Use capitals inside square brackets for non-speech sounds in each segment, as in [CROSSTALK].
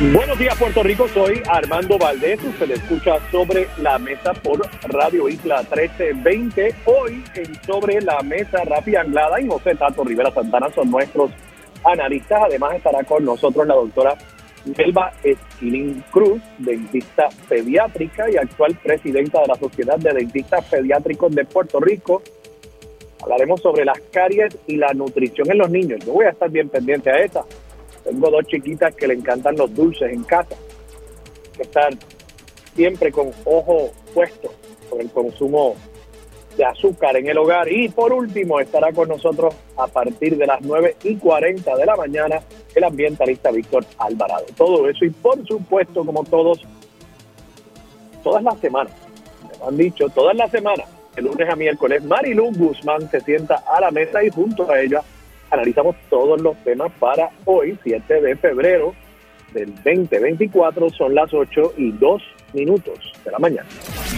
Buenos días, Puerto Rico. Soy Armando Valdés. Usted le escucha sobre la mesa por Radio Isla 1320. Hoy en Sobre la Mesa, Rafi Anglada y José Tato Rivera Santana son nuestros analistas. Además, estará con nosotros la doctora Melba Esquilín Cruz, dentista pediátrica y actual presidenta de la Sociedad de Dentistas Pediátricos de Puerto Rico. Hablaremos sobre las caries y la nutrición en los niños. Yo voy a estar bien pendiente a esa tengo dos chiquitas que le encantan los dulces en casa. Que estar siempre con ojo puesto por el consumo de azúcar en el hogar. Y por último, estará con nosotros a partir de las 9 y 40 de la mañana el ambientalista Víctor Alvarado. Todo eso y por supuesto, como todos, todas las semanas, me han dicho, todas las semanas, de lunes a miércoles, Marilu Guzmán se sienta a la mesa y junto a ella analizamos todos los temas para hoy, 7 de febrero del 2024. Son las 8 y 2 minutos de la mañana.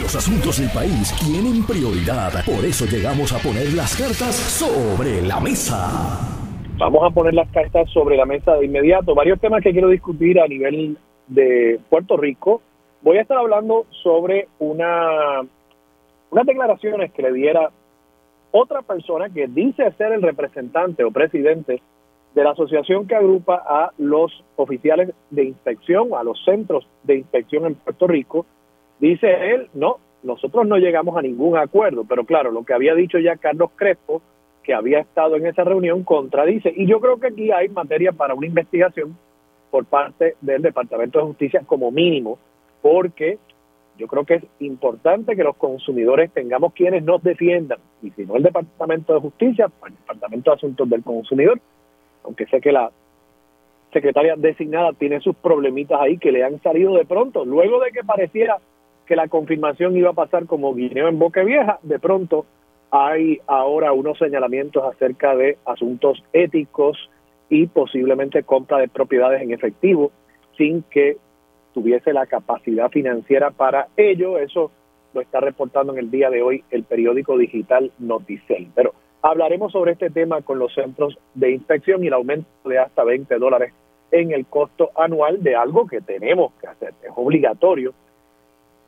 Los asuntos del país tienen prioridad. Por eso llegamos a poner las cartas sobre la mesa. Vamos a poner las cartas sobre la mesa de inmediato. Varios temas que quiero discutir a nivel de Puerto Rico. Voy a estar hablando sobre una, unas declaraciones que le diera otra persona que dice ser el representante o presidente de la asociación que agrupa a los oficiales de inspección, a los centros de inspección en Puerto Rico, dice él, no, nosotros no llegamos a ningún acuerdo, pero claro, lo que había dicho ya Carlos Crespo, que había estado en esa reunión, contradice. Y yo creo que aquí hay materia para una investigación por parte del Departamento de Justicia como mínimo, porque yo creo que es importante que los consumidores tengamos quienes nos defiendan, y si no el Departamento de Justicia, pues el Departamento de Asuntos del Consumidor, aunque sé que la secretaria designada tiene sus problemitas ahí que le han salido de pronto, luego de que pareciera que la confirmación iba a pasar como guineo en boca vieja, de pronto hay ahora unos señalamientos acerca de asuntos éticos y posiblemente compra de propiedades en efectivo sin que tuviese la capacidad financiera para ello. Eso lo está reportando en el día de hoy el periódico digital Noticel. Pero hablaremos sobre este tema con los centros de inspección y el aumento de hasta 20 dólares en el costo anual de algo que tenemos que hacer. Es obligatorio,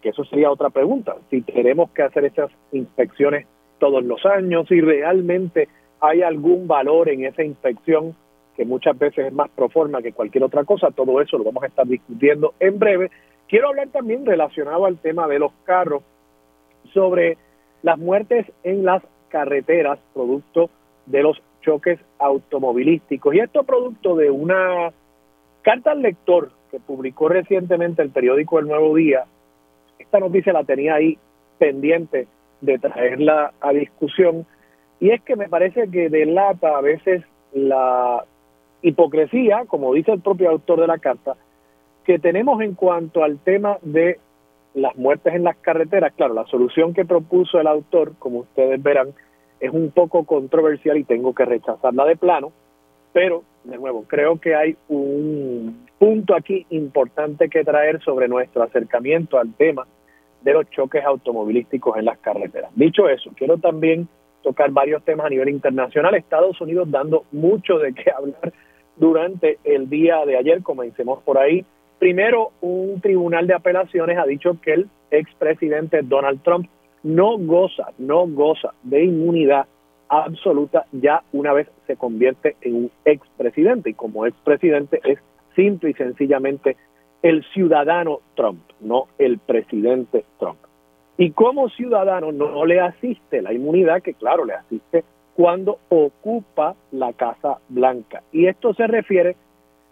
que eso sería otra pregunta, si tenemos que hacer esas inspecciones todos los años, si realmente hay algún valor en esa inspección que muchas veces es más proforma que cualquier otra cosa. Todo eso lo vamos a estar discutiendo en breve. Quiero hablar también relacionado al tema de los carros sobre las muertes en las carreteras producto de los choques automovilísticos. Y esto producto de una carta al lector que publicó recientemente el periódico El Nuevo Día. Esta noticia la tenía ahí pendiente de traerla a discusión. Y es que me parece que delata a veces la hipocresía, como dice el propio autor de la carta, que tenemos en cuanto al tema de las muertes en las carreteras. Claro, la solución que propuso el autor, como ustedes verán, es un poco controversial y tengo que rechazarla de plano, pero, de nuevo, creo que hay un punto aquí importante que traer sobre nuestro acercamiento al tema de los choques automovilísticos en las carreteras. Dicho eso, quiero también tocar varios temas a nivel internacional. Estados Unidos dando mucho de qué hablar durante el día de ayer, comencemos por ahí. Primero, un tribunal de apelaciones ha dicho que el expresidente Donald Trump no goza, no goza de inmunidad absoluta ya una vez se convierte en un expresidente y como expresidente es simple y sencillamente el ciudadano Trump, no el presidente Trump. Y como ciudadano no le asiste la inmunidad que claro le asiste cuando ocupa la Casa Blanca. Y esto se refiere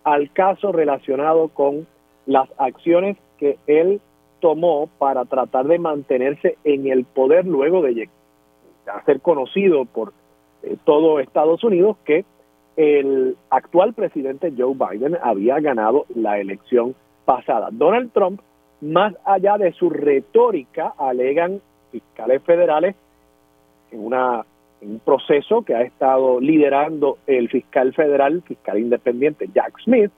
al caso relacionado con las acciones que él tomó para tratar de mantenerse en el poder luego de ser conocido por eh, todo Estados Unidos que el actual presidente Joe Biden había ganado la elección pasada. Donald Trump, más allá de su retórica, alegan fiscales federales en, una, un proceso que ha estado liderando el fiscal federal, fiscal independiente Jack Smith,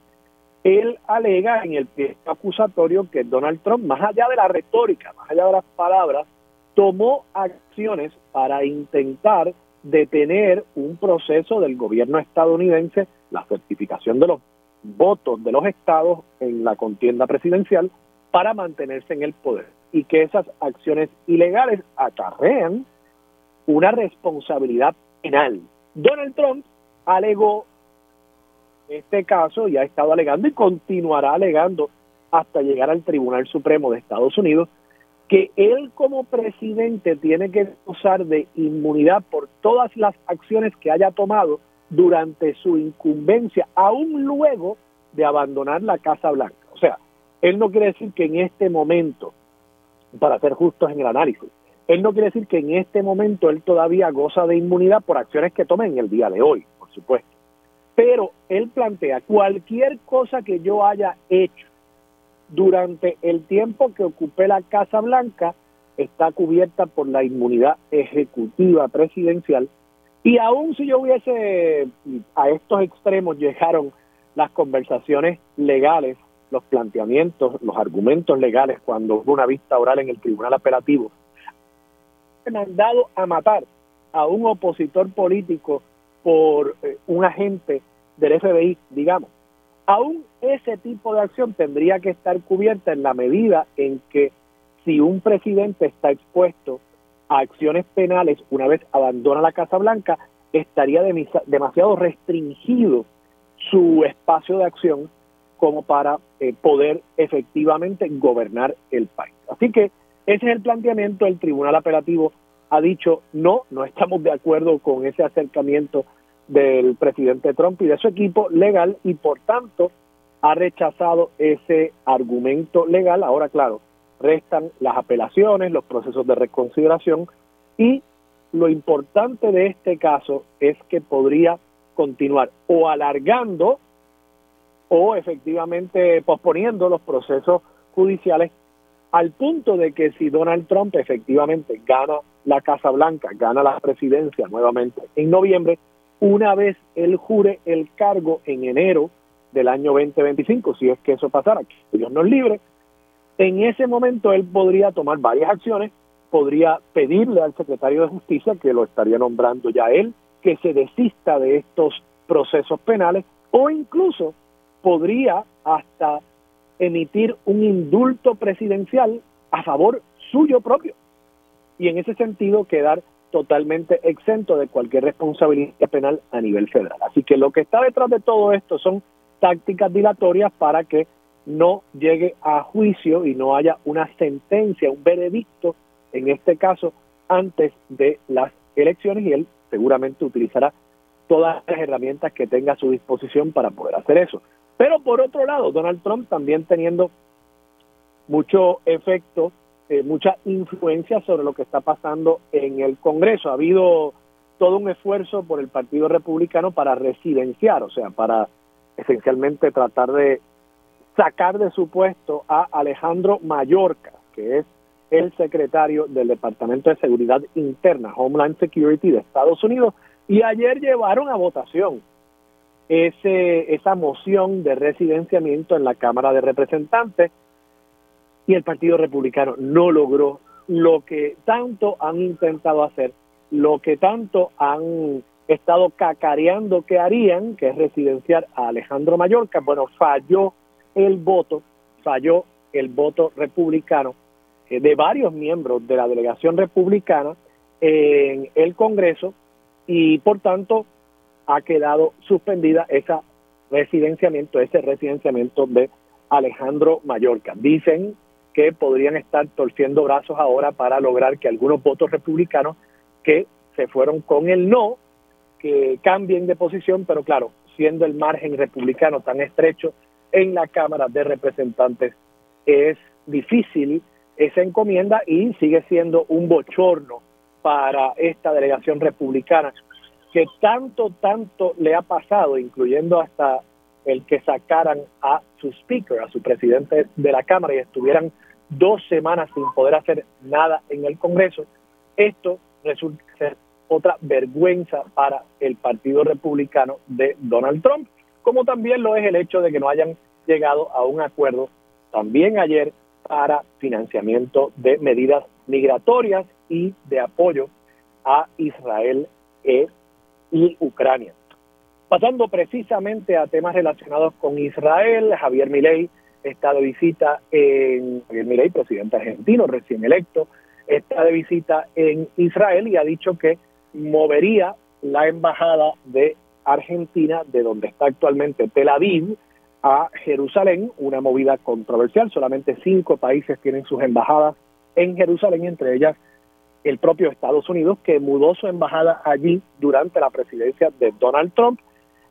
él alega en el pie acusatorio que Donald Trump, más allá de la retórica, más allá de las palabras, tomó acciones para intentar detener un proceso del gobierno estadounidense, la certificación de los votos de los estados en la contienda presidencial para mantenerse en el poder y que esas acciones ilegales acarrean una responsabilidad penal. Donald Trump alegó este caso y ha estado alegando y continuará alegando hasta llegar al Tribunal Supremo de Estados Unidos que él como presidente tiene que gozar de inmunidad por todas las acciones que haya tomado durante su incumbencia, aún luego de abandonar la Casa Blanca. O sea, él no quiere decir que en este momento, para ser justos en el análisis, él no quiere decir que en este momento él todavía goza de inmunidad por acciones que tome en el día de hoy, por supuesto. Pero él plantea cualquier cosa que yo haya hecho durante el tiempo que ocupé la Casa Blanca está cubierta por la inmunidad ejecutiva presidencial y aún si yo hubiese a estos extremos llegaron las conversaciones legales, los planteamientos, los argumentos legales cuando hubo una vista oral en el Tribunal Apelativo, mandado a matar a un opositor político por eh, un agente del FBI, digamos. Aún ese tipo de acción tendría que estar cubierta en la medida en que si un presidente está expuesto a acciones penales una vez abandona la Casa Blanca, estaría demasiado restringido su espacio de acción como para eh, poder efectivamente gobernar el país. Así que ese es el planteamiento. El Tribunal Apelativo ha dicho no, no estamos de acuerdo con ese acercamiento del presidente Trump y de su equipo legal y por tanto ha rechazado ese argumento legal. Ahora, claro, restan las apelaciones, los procesos de reconsideración y lo importante de este caso es que podría continuar o alargando o efectivamente posponiendo los procesos judiciales al punto de que si Donald Trump efectivamente gana la Casa Blanca, gana la presidencia nuevamente en noviembre, una vez él jure el cargo en enero del año 2025, si es que eso pasara, que Dios nos libre, en ese momento él podría tomar varias acciones, podría pedirle al secretario de Justicia, que lo estaría nombrando ya él, que se desista de estos procesos penales o incluso podría hasta emitir un indulto presidencial a favor suyo propio y en ese sentido quedar totalmente exento de cualquier responsabilidad penal a nivel federal. Así que lo que está detrás de todo esto son tácticas dilatorias para que no llegue a juicio y no haya una sentencia, un veredicto, en este caso, antes de las elecciones y él seguramente utilizará todas las herramientas que tenga a su disposición para poder hacer eso. Pero por otro lado, Donald Trump también teniendo mucho efecto, eh, mucha influencia sobre lo que está pasando en el Congreso. Ha habido todo un esfuerzo por el Partido Republicano para residenciar, o sea, para esencialmente tratar de sacar de su puesto a Alejandro Mayorkas, que es el secretario del Departamento de Seguridad Interna, Homeland Security de Estados Unidos, y ayer llevaron a votación ese, esa moción de residenciamiento en la Cámara de Representantes y el Partido Republicano no logró lo que tanto han intentado hacer, lo que tanto han estado cacareando que harían, que es residenciar a Alejandro Mallorca, bueno, falló el voto, falló el voto republicano eh, de varios miembros de la delegación republicana en el Congreso y por tanto ha quedado suspendida esa residenciamiento, ese residenciamiento de Alejandro Mallorca. Dicen que podrían estar torciendo brazos ahora para lograr que algunos votos republicanos que se fueron con el no, que cambien de posición, pero claro, siendo el margen republicano tan estrecho en la Cámara de Representantes, es difícil esa encomienda y sigue siendo un bochorno para esta delegación republicana que tanto, tanto le ha pasado, incluyendo hasta el que sacaran a su speaker, a su presidente de la Cámara y estuvieran dos semanas sin poder hacer nada en el Congreso. Esto resulta ser otra vergüenza para el Partido Republicano de Donald Trump, como también lo es el hecho de que no hayan llegado a un acuerdo también ayer para financiamiento de medidas migratorias y de apoyo a Israel e, y Ucrania. Pasando precisamente a temas relacionados con Israel, Javier Milei está de visita en Javier Milei, presidente argentino recién electo, está de visita en Israel y ha dicho que movería la embajada de Argentina, de donde está actualmente Tel Aviv, a Jerusalén, una movida controversial. Solamente cinco países tienen sus embajadas en Jerusalén, entre ellas el propio Estados Unidos, que mudó su embajada allí durante la presidencia de Donald Trump.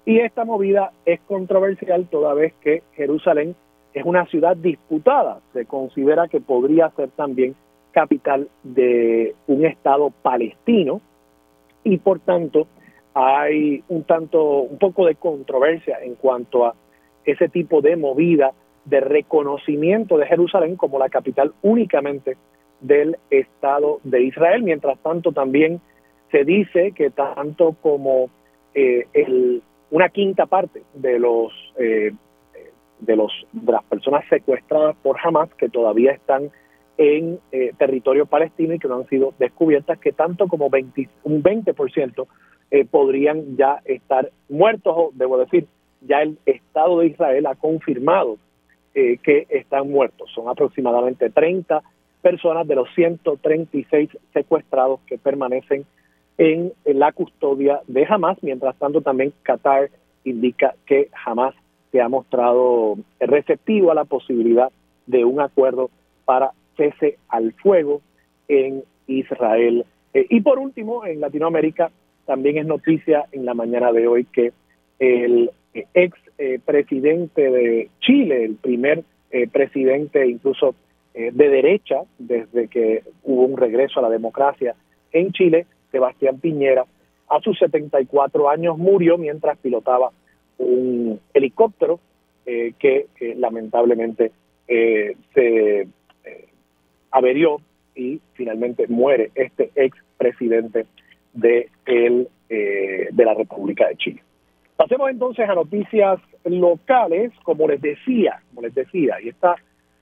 Y esta movida es controversial toda vez que Jerusalén es una ciudad disputada. Se considera que podría ser también capital de un Estado palestino y por tanto hay un tanto, un poco de controversia en cuanto a ese tipo de movida de reconocimiento de Jerusalén como la capital únicamente del Estado de Israel. Mientras tanto, también se dice que tanto como eh, el, una quinta parte de los eh, de los de las personas secuestradas por Hamas que todavía están en eh, territorio palestino y que no han sido descubiertas, que tanto como 20, un 20% eh, podrían ya estar muertos, o debo decir, ya el Estado de Israel ha confirmado eh, que están muertos. Son aproximadamente 30 personas de los 136 secuestrados que permanecen en, la custodia de Hamas. Mientras tanto, también Qatar indica que Hamas se ha mostrado receptivo a la posibilidad de un acuerdo para cese al fuego en Israel. Eh, y por último, en Latinoamérica también es noticia en la mañana de hoy que el eh, ex eh, presidente de Chile, el primer presidente incluso de derecha desde que hubo un regreso a la democracia en Chile, Sebastián Piñera, a sus 74 años murió mientras pilotaba un helicóptero que lamentablemente se averió y finalmente muere este ex presidente de, el, eh, de la República de Chile. Pasemos entonces a noticias locales, como les decía, como les decía, y esta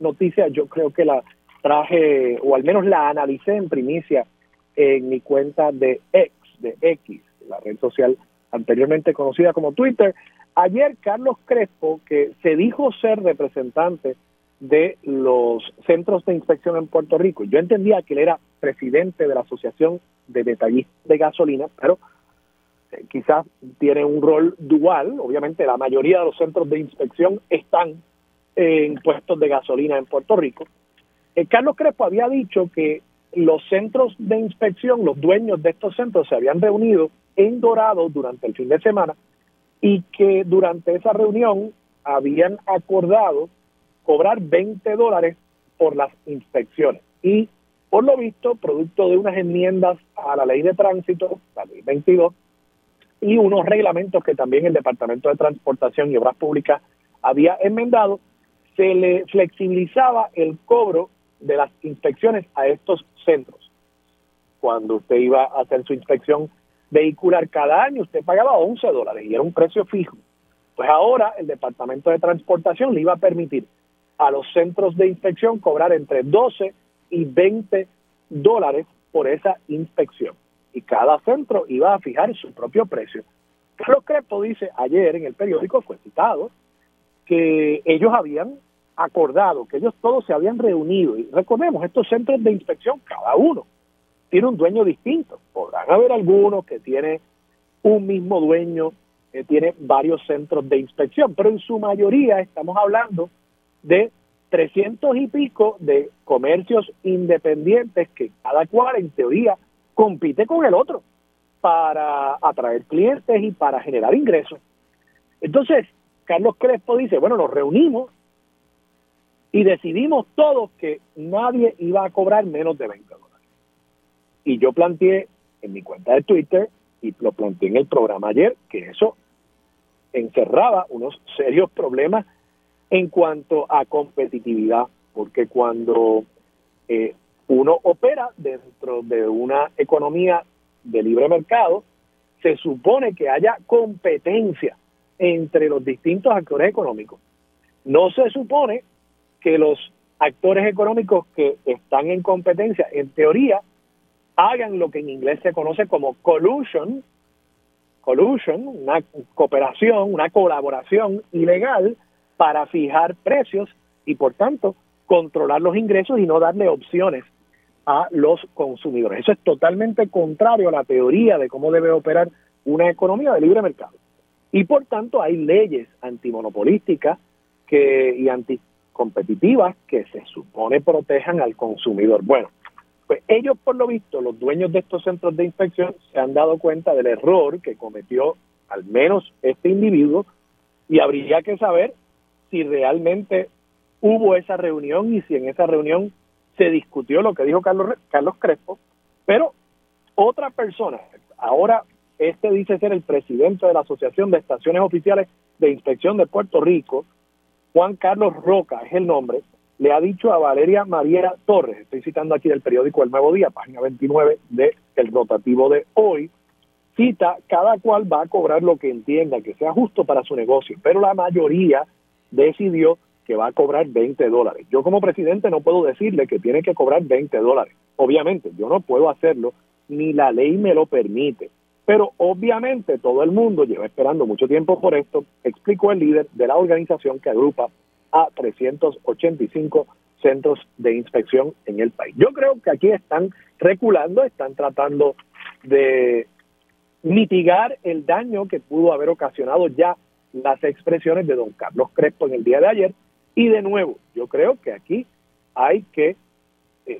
noticia yo creo que la traje, o al menos la analicé en primicia en mi cuenta de X, de X, la red social anteriormente conocida como Twitter. Ayer Carlos Crespo, que se dijo ser representante de los centros de inspección en Puerto Rico. Yo entendía que él era presidente de la Asociación de Detallistas de Gasolina, pero eh, quizás tiene un rol dual. Obviamente la mayoría de los centros de inspección están en puestos de gasolina en Puerto Rico. Eh, Carlos Crespo había dicho que los centros de inspección, los dueños de estos centros se habían reunido en Dorado durante el fin de semana y que durante esa reunión habían acordado cobrar 20 dólares por las inspecciones. Y por lo visto, producto de unas enmiendas a la ley de tránsito, la ley 22, y unos reglamentos que también el Departamento de Transportación y Obras Públicas había enmendado, se le flexibilizaba el cobro de las inspecciones a estos centros. Cuando usted iba a hacer su inspección vehicular cada año, usted pagaba 11 dólares y era un precio fijo. Pues ahora el Departamento de Transportación le iba a permitir a los centros de inspección cobrar entre 12 y 20 dólares por esa inspección. Y cada centro iba a fijar su propio precio. Carlos Crespo dice, ayer en el periódico fue citado, que ellos habían acordado, que ellos todos se habían reunido. Y recordemos, estos centros de inspección, cada uno tiene un dueño distinto. Podrán haber algunos que tiene un mismo dueño, que tiene varios centros de inspección, pero en su mayoría estamos hablando de 300 y pico de comercios independientes que cada cual en teoría compite con el otro para atraer clientes y para generar ingresos. Entonces, Carlos Crespo dice, bueno, nos reunimos y decidimos todos que nadie iba a cobrar menos de 20 dólares. Y yo planteé en mi cuenta de Twitter y lo planteé en el programa ayer que eso encerraba unos serios problemas en cuanto a competitividad porque cuando eh, uno opera dentro de una economía de libre mercado, se supone que haya competencia entre los distintos actores económicos. No se supone que los actores económicos que están en competencia, en teoría, hagan lo que en inglés se conoce como collusion, collusion, una cooperación, una colaboración ilegal para fijar precios y por tanto controlar los ingresos y no darle opciones a los consumidores. Eso es totalmente contrario a la teoría de cómo debe operar una economía de libre mercado. Y por tanto hay leyes antimonopolísticas que, y anticompetitivas que se supone protejan al consumidor. Bueno, pues ellos por lo visto, los dueños de estos centros de inspección, se han dado cuenta del error que cometió al menos este individuo y habría que saber si realmente hubo esa reunión y si en esa reunión se discutió lo que dijo Carlos, Carlos Crespo, pero otra persona, ahora este dice ser el presidente de la Asociación de Estaciones Oficiales de Inspección de Puerto Rico, Juan Carlos Roca es el nombre, le ha dicho a Valeria Mariela Torres, estoy citando aquí del periódico El Nuevo Día, página 29 del el rotativo de hoy, cita, cada cual va a cobrar lo que entienda que sea justo para su negocio, pero la mayoría decidió que va a cobrar 20 dólares. Yo como presidente no puedo decirle que tiene que cobrar 20 dólares. Obviamente, yo no puedo hacerlo, ni la ley me lo permite. Pero obviamente todo el mundo lleva esperando mucho tiempo por esto, explicó el líder de la organización que agrupa a 385 centros de inspección en el país. Yo creo que aquí están reculando, están tratando de mitigar el daño que pudo haber ocasionado ya las expresiones de don Carlos Crespo en el día de ayer, y de nuevo, yo creo que aquí hay que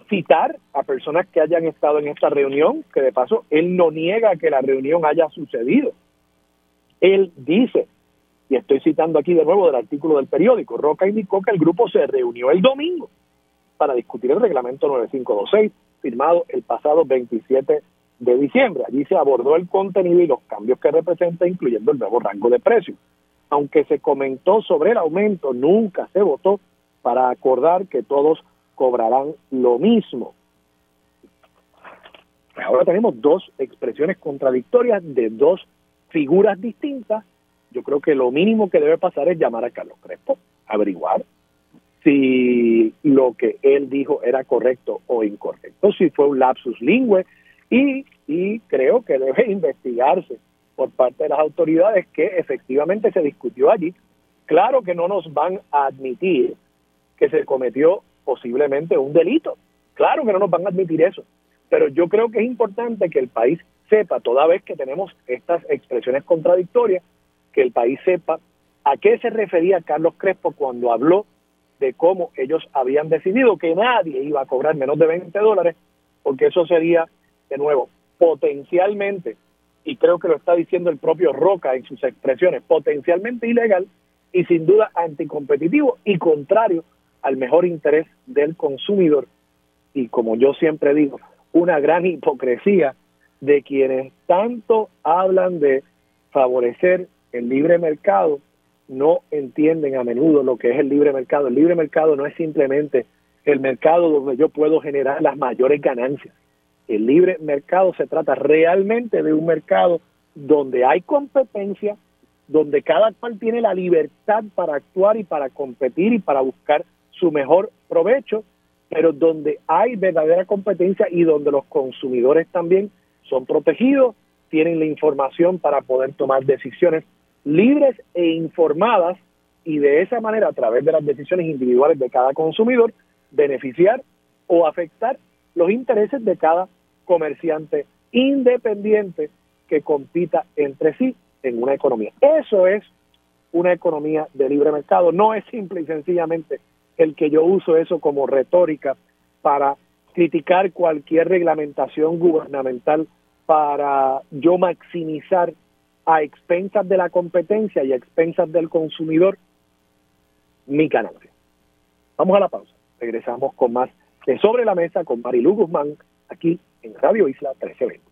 citar a personas que hayan estado en esta reunión, que de paso él no niega que la reunión haya sucedido. Él dice, y estoy citando aquí de nuevo del artículo del periódico, Roca indicó que el grupo se reunió el domingo para discutir el reglamento 9526, firmado el pasado 27 de diciembre. Allí se abordó el contenido y los cambios que representa, incluyendo el nuevo rango de precios aunque se comentó sobre el aumento, nunca se votó para acordar que todos cobrarán lo mismo. Ahora tenemos dos expresiones contradictorias de dos figuras distintas. Yo creo que lo mínimo que debe pasar es llamar a Carlos Crespo, averiguar si lo que él dijo era correcto o incorrecto, si fue un lapsus lingüe y, y creo que debe investigarse por parte de las autoridades que efectivamente se discutió allí. Claro que no nos van a admitir que se cometió posiblemente un delito. Claro que no nos van a admitir eso. Pero yo creo que es importante que el país sepa, toda vez que tenemos estas expresiones contradictorias, que el país sepa a qué se refería Carlos Crespo cuando habló de cómo ellos habían decidido que nadie iba a cobrar menos de 20 dólares, porque eso sería, de nuevo, potencialmente y creo que lo está diciendo el propio Roca en sus expresiones, potencialmente ilegal y sin duda anticompetitivo y contrario al mejor interés del consumidor. Y como yo siempre digo, una gran hipocresía de quienes tanto hablan de favorecer el libre mercado, no entienden a menudo lo que es el libre mercado. El libre mercado no es simplemente el mercado donde yo puedo generar las mayores ganancias. El libre mercado se trata realmente de un mercado donde hay competencia, donde cada cual tiene la libertad para actuar y para competir y para buscar su mejor provecho, pero donde hay verdadera competencia y donde los consumidores también son protegidos, tienen la información para poder tomar decisiones libres e informadas y de esa manera, a través de las decisiones individuales de cada consumidor, beneficiar o afectar los intereses de cada comerciante independiente que compita entre sí en una economía. Eso es una economía de libre mercado, no es simple y sencillamente el que yo uso eso como retórica para criticar cualquier reglamentación gubernamental para yo maximizar a expensas de la competencia y a expensas del consumidor mi ganancia. Vamos a la pausa. Regresamos con más de Sobre la Mesa con Marilu Guzmán aquí en Radio Isla 1320.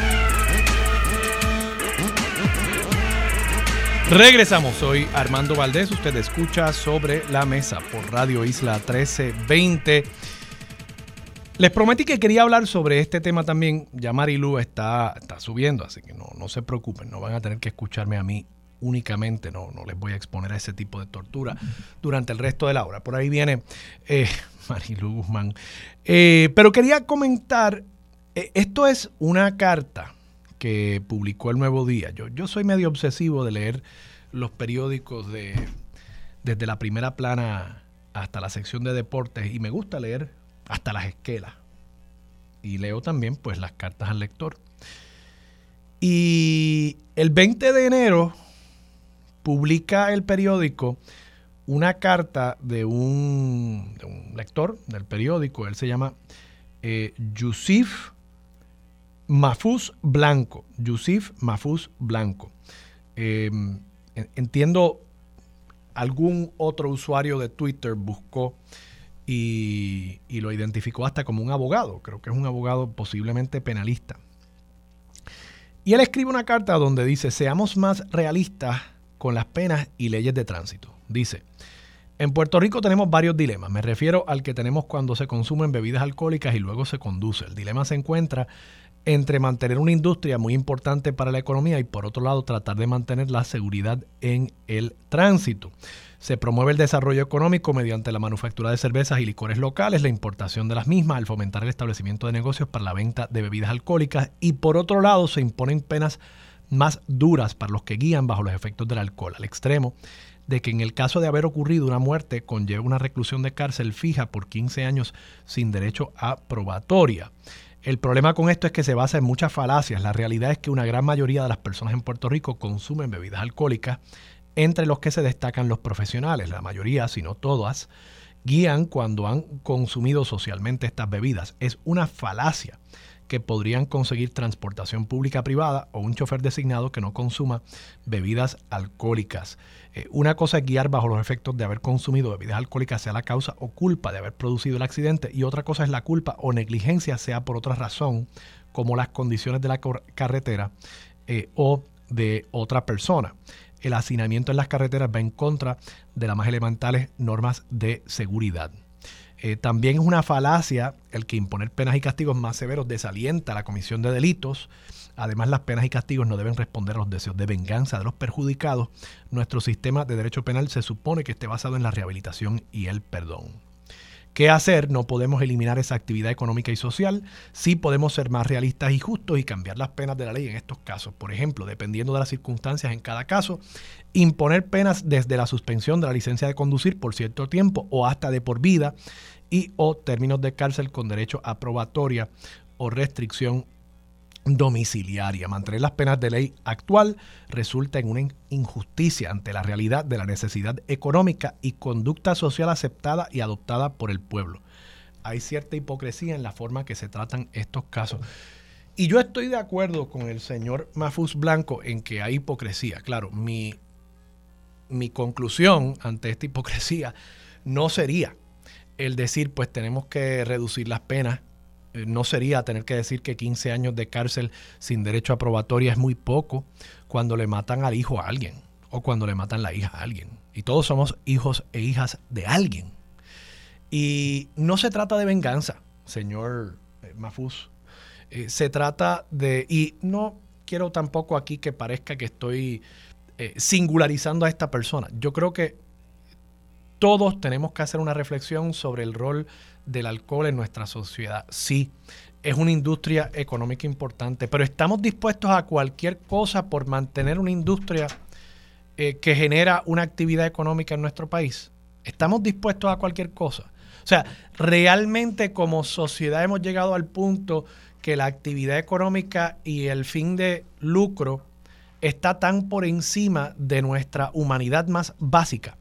Regresamos, soy Armando Valdés, usted escucha sobre la mesa por Radio Isla 1320. Les prometí que quería hablar sobre este tema también, ya Marilu está, está subiendo, así que no, no se preocupen, no van a tener que escucharme a mí únicamente, no, no les voy a exponer a ese tipo de tortura durante el resto de la hora. Por ahí viene eh, [LAUGHS] Marilu Guzmán. Eh, pero quería comentar, eh, esto es una carta que publicó el Nuevo Día. Yo, yo soy medio obsesivo de leer los periódicos de, desde la primera plana hasta la sección de deportes y me gusta leer hasta las esquelas. Y leo también pues las cartas al lector. Y el 20 de enero publica el periódico una carta de un, lector del periódico, él se llama eh, Yusif Mafuz Blanco, Yusif Mafuz Blanco. Em, entiendo, algún otro usuario de Twitter buscó y, y, lo identificó hasta como un abogado. Creo que es un abogado posiblemente penalista. Y él escribe una carta donde dice, seamos más realistas con las penas y leyes de tránsito. Dice, en Puerto Rico tenemos varios dilemas. Me refiero al que tenemos cuando se consumen bebidas alcohólicas y luego se conduce. El dilema se encuentra entre mantener una industria muy importante para la economía y por otro lado tratar de mantener la seguridad en el tránsito. Se promueve el desarrollo económico mediante la manufactura de cervezas y licores locales, la importación de las mismas, al fomentar el establecimiento de negocios para la venta de bebidas alcohólicas y por otro lado se imponen penas más duras para los que guían bajo los efectos del alcohol, al extremo de que en el caso de haber ocurrido una muerte conlleva una reclusión de cárcel fija por 15 años sin derecho a probatoria. El problema con esto es que se basa en muchas falacias. La realidad es que una gran mayoría de las personas en Puerto Rico consumen bebidas alcohólicas, entre los que se destacan los profesionales. La mayoría, si no todas, guían cuando han consumido socialmente estas bebidas. Es una falacia que podrían conseguir transportación pública privada o un chofer designado que no consuma bebidas alcohólicas. Eh, una cosa es guiar bajo los efectos de haber consumido bebidas alcohólicas, sea la causa o culpa de haber producido el accidente, y otra cosa es la culpa o negligencia, sea por otra razón, como las condiciones de la carretera eh, o de otra persona. El hacinamiento en las carreteras va en contra de las más elementales normas de seguridad. Eh, también es una falacia el que imponer penas y castigos más severos desalienta la comisión de delitos. Además, las penas y castigos no deben responder a los deseos de venganza de los perjudicados. Nuestro sistema de derecho penal se supone que esté basado en la rehabilitación y el perdón. ¿Qué hacer? No podemos eliminar esa actividad económica y social. Sí podemos ser más realistas y justos y cambiar las penas de la ley en estos casos. Por ejemplo, dependiendo de las circunstancias en cada caso, imponer penas desde la suspensión de la licencia de conducir por cierto tiempo o hasta de por vida y o términos de cárcel con derecho a probatoria o restricción domiciliaria. Mantener las penas de ley actual resulta en una injusticia ante la realidad de la necesidad económica y conducta social aceptada y adoptada por el pueblo. Hay cierta hipocresía en la forma que se tratan estos casos. Y yo estoy de acuerdo con el señor Mafus Blanco en que hay hipocresía. Claro, mi, mi conclusión ante esta hipocresía no sería el decir, pues tenemos que reducir las penas no sería tener que decir que 15 años de cárcel sin derecho a probatoria es muy poco cuando le matan al hijo a alguien o cuando le matan la hija a alguien. Y todos somos hijos e hijas de alguien. Y no se trata de venganza, señor eh, Mafus. Eh, se trata de, y no quiero tampoco aquí que parezca que estoy singularizando a esta persona. Yo creo que todos tenemos que hacer una reflexión sobre el rol del alcohol en nuestra sociedad. Sí, es una industria económica importante, pero estamos dispuestos a cualquier cosa por mantener una industria eh, que genera una actividad económica en nuestro país. Estamos dispuestos a cualquier cosa. O sea, realmente como sociedad hemos llegado al punto que la actividad económica y el fin de lucro está tan por encima de nuestra humanidad más básica.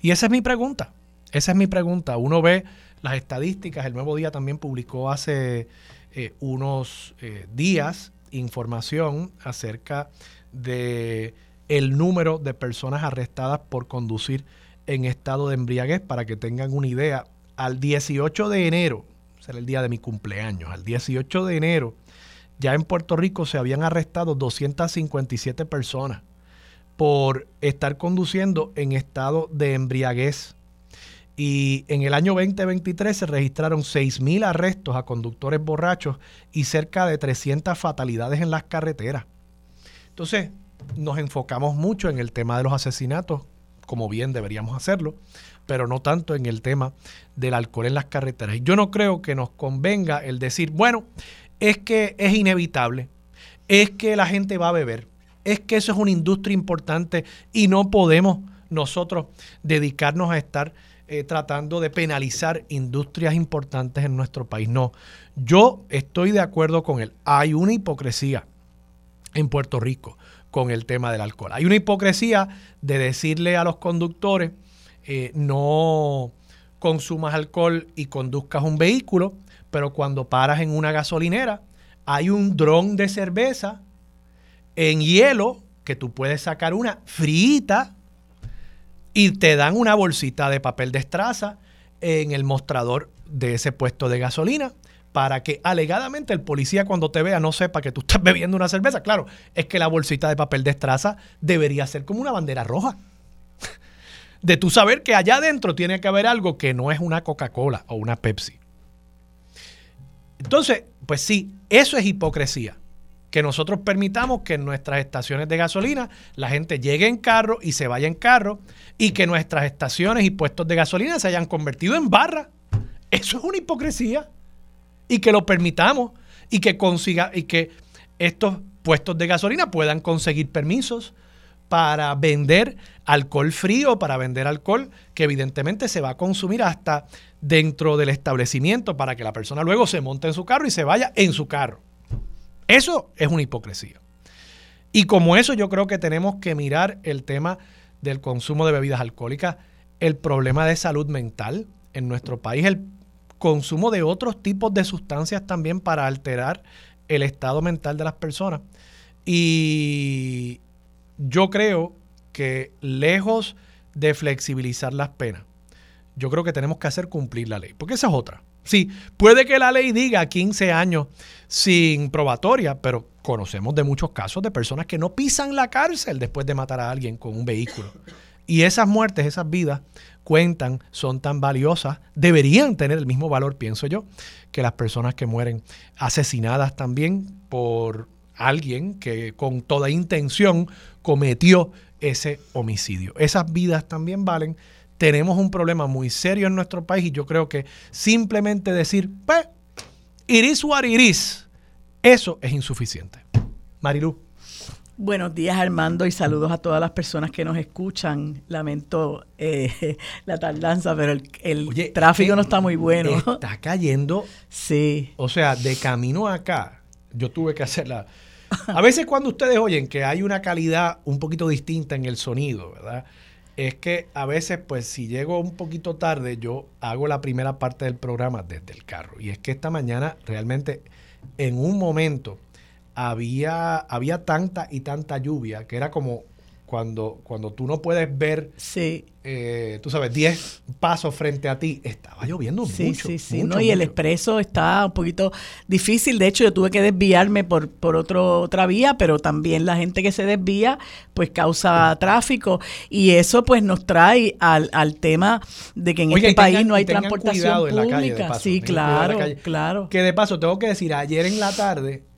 Y esa es mi pregunta. Esa es mi pregunta. Uno ve las estadísticas, el Nuevo Día también publicó hace eh, unos eh, días información acerca de el número de personas arrestadas por conducir en estado de embriaguez para que tengan una idea. Al 18 de enero, será el día de mi cumpleaños, al 18 de enero, ya en Puerto Rico se habían arrestado 257 personas por estar conduciendo en estado de embriaguez. Y en el año 2023 se registraron 6.000 arrestos a conductores borrachos y cerca de 300 fatalidades en las carreteras. Entonces, nos enfocamos mucho en el tema de los asesinatos, como bien deberíamos hacerlo, pero no tanto en el tema del alcohol en las carreteras. Y yo no creo que nos convenga el decir, bueno, es que es inevitable, es que la gente va a beber, es que eso es una industria importante y no podemos nosotros dedicarnos a estar eh, tratando de penalizar industrias importantes en nuestro país. No, yo estoy de acuerdo con él. Hay una hipocresía en Puerto Rico con el tema del alcohol. Hay una hipocresía de decirle a los conductores, eh, no consumas alcohol y conduzcas un vehículo, pero cuando paras en una gasolinera, hay un dron de cerveza en hielo que tú puedes sacar una frita y te dan una bolsita de papel de estraza en el mostrador de ese puesto de gasolina para que alegadamente el policía cuando te vea no sepa que tú estás [LAUGHS] bebiendo una cerveza. Claro, es que la bolsita de papel de estraza debería ser como una bandera roja. De tú saber que allá adentro tiene que haber algo que no es una Coca-Cola o una Pepsi. Entonces, pues sí, eso es hipocresía que nosotros permitamos que en nuestras estaciones de gasolina la gente llegue en carro y se vaya en carro y que nuestras estaciones y puestos de gasolina se hayan convertido en barra. Eso es una hipocresía. Y que lo permitamos y que consiga y que estos puestos de gasolina puedan conseguir permisos para vender alcohol frío, para vender alcohol que evidentemente se va a consumir hasta dentro del establecimiento para que la persona luego se monte en su carro y se vaya en su carro. Eso es una hipocresía. Y como eso yo creo que tenemos que mirar el tema del consumo de bebidas alcohólicas, el problema de salud mental en nuestro país, el consumo de otros tipos de sustancias también para alterar el estado mental de las personas. Y yo creo que lejos de flexibilizar las penas, yo creo que tenemos que hacer cumplir la ley, porque esa es otra. Sí, puede que la ley diga 15 años sin probatoria, pero conocemos de muchos casos de personas que no pisan la cárcel después de matar a alguien con un vehículo. Y esas muertes, esas vidas cuentan, son tan valiosas, deberían tener el mismo valor, pienso yo, que las personas que mueren asesinadas también por alguien que con toda intención cometió ese homicidio. Esas vidas también valen tenemos un problema muy serio en nuestro país y yo creo que simplemente decir, pues, iris what iris, eso es insuficiente. Marilu. Buenos días Armando y saludos a todas las personas que nos escuchan. Lamento eh, [LAUGHS] la tardanza, pero el, tráfico no está muy bueno. Está cayendo. Sí. O sea, de camino acá, yo tuve que hacerla. A veces cuando ustedes oyen que hay una calidad un poquito distinta en el sonido, ¿verdad? Es que a veces, pues si llego un poquito tarde, yo hago la primera parte del programa desde el carro. Y es que esta mañana realmente en un momento había, había tanta y tanta lluvia que era como cuando, cuando tú no puedes ver, sí. Eh, tú sabes, 10 pasos frente a ti, estaba lloviendo mucho. Sí, sí, no, y el expreso está un poquito difícil. De hecho, yo tuve que desviarme por, por otro, otra vía, pero también la gente que se desvía, pues causa tráfico. Y eso, pues, nos trae al, al tema de que en este país no hay transportación pública. sí, claro, claro. Que de paso, tengo que decir, ayer en la tarde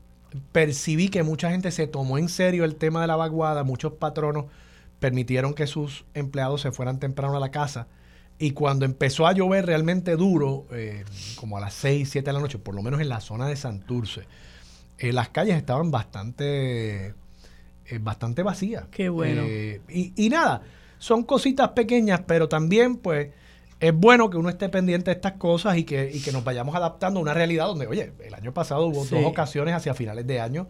percibí que mucha gente se tomó en serio el tema de la vaguada, muchos patronos permitieron que sus empleados se fueran temprano a la casa y cuando empezó a llover realmente duro, eh, como a las 6, 7 de la noche, por lo menos en la zona de Santurce, eh, las calles estaban bastante, eh, bastante vacías. Qué bueno. Y, y, nada, son cositas pequeñas, pero también pues es bueno que uno esté pendiente de estas cosas y que, que nos vayamos adaptando a una realidad donde, oye, el año pasado hubo dos ocasiones hacia finales de año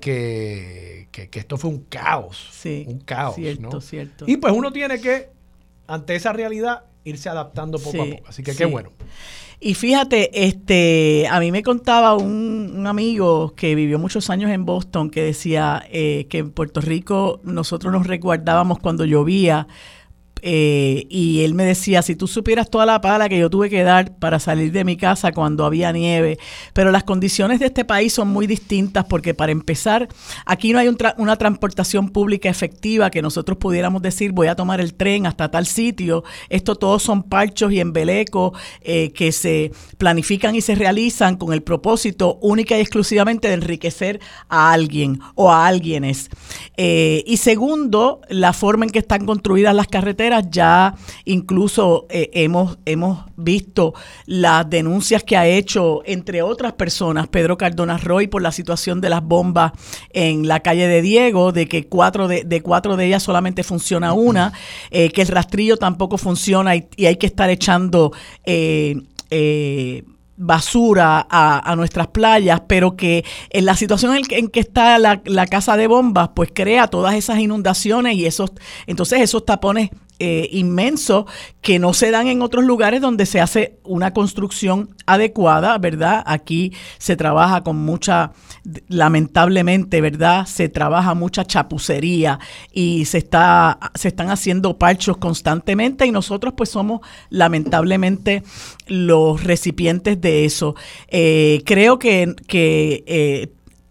que, esto fue un caos. Sí, un caos. Cierto, cierto. Y pues uno tiene que, ante esa realidad, irse adaptando poco a poco. Así que qué bueno. Y fíjate, este, a mí me contaba un, amigo que vivió muchos años en Boston que decía eh, que en Puerto Rico nosotros nos resguardábamos cuando llovía eh, y él me decía, si tú supieras toda la pala que yo tuve que dar para salir de mi casa cuando había nieve, pero las condiciones de este país son muy distintas porque para empezar, aquí no hay una transportación pública efectiva que nosotros pudiéramos decir voy a tomar el tren hasta tal sitio. Esto todos son parchos y embelecos eh, que se planifican y se realizan con el propósito única y exclusivamente de enriquecer a alguien o a alguienes. Eh, y segundo, la forma en que están construidas las carreteras ya incluso eh, hemos, hemos visto las denuncias que ha hecho, entre otras personas, Pedro Cardona Roy por la situación de las bombas en la calle de Diego, de que cuatro de, de cuatro de ellas solamente funciona una, eh, que el rastrillo tampoco funciona y, hay que estar echando... Eh, basura a, nuestras playas, pero que en la situación en que, está la, la, casa de bombas, pues crea todas esas inundaciones y esos, entonces esos tapones eh, inmensos que no se dan en otros lugares donde se hace una construcción adecuada, ¿verdad? Aquí se trabaja con mucha, lamentablemente, ¿verdad? Se trabaja mucha chapucería y se, está, se están haciendo parchos constantemente y nosotros pues somos lamentablemente los recipientes de eso. Eh, creo que, que eh,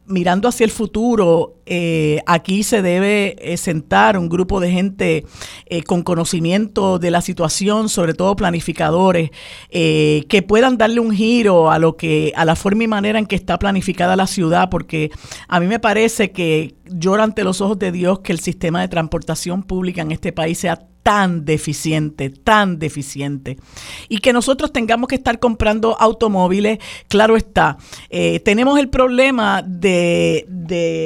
mirando hacia el futuro, eh, aquí se debe eh, sentar un grupo de gente eh, con conocimiento de la situación, sobre todo planificadores, que puedan darle un giro a lo que, a la forma y manera en que está planificada la ciudad, porque a mí me parece que llora ante los ojos de Dios que el sistema de transportación pública en este país sea tan deficiente, tan deficiente. Y que nosotros tengamos que estar comprando automóviles, claro está. Eh, tenemos el problema de,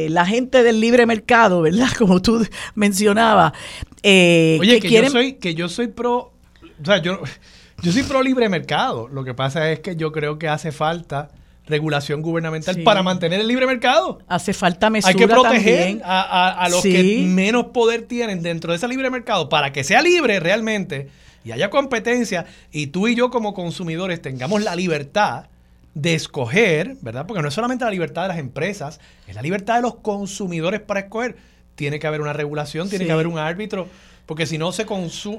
la gente del libre mercado, ¿verdad? [LAUGHS] Como tú mencionabas. Eh, Oye, que, yo soy, que yo soy pro, o sea, yo, yo soy pro libre mercado. Lo que pasa es que yo creo que hace falta regulación gubernamental para mantener el libre mercado. Hace falta mesura Hay que proteger a, los que menos poder tienen dentro de ese libre mercado para que sea libre realmente y haya competencia y tú y yo como consumidores tengamos la libertad de escoger, ¿verdad? Porque no es solamente la libertad de las empresas, es la libertad de los consumidores para escoger. Tiene que haber una regulación, tiene que haber un árbitro, porque si no se,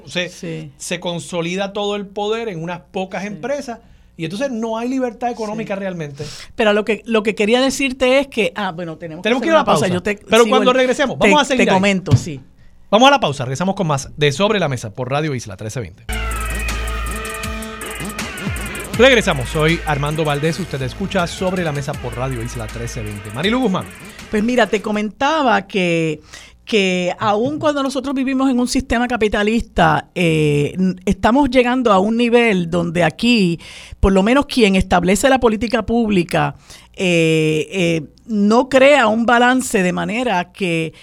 se, se consolida todo el poder en unas pocas empresas y entonces no hay libertad económica realmente. Pero lo que lo que quería decirte es que, ah, bueno, tenemos, tenemos que, ir a la pausa. Pero cuando regresemos, vamos a seguir. Te comento, sí. Vamos a la pausa, regresamos con más de Sobre la Mesa por Radio Isla 1320. Regresamos, soy Armando Valdés, usted escucha Sobre la Mesa por Radio Isla 1320. Marilu Guzmán. Pues mira, te comentaba que que aun cuando nosotros vivimos en un sistema capitalista, eh, estamos llegando a un nivel donde aquí, por lo menos quien establece la política pública, eh, eh, no crea un balance de manera que,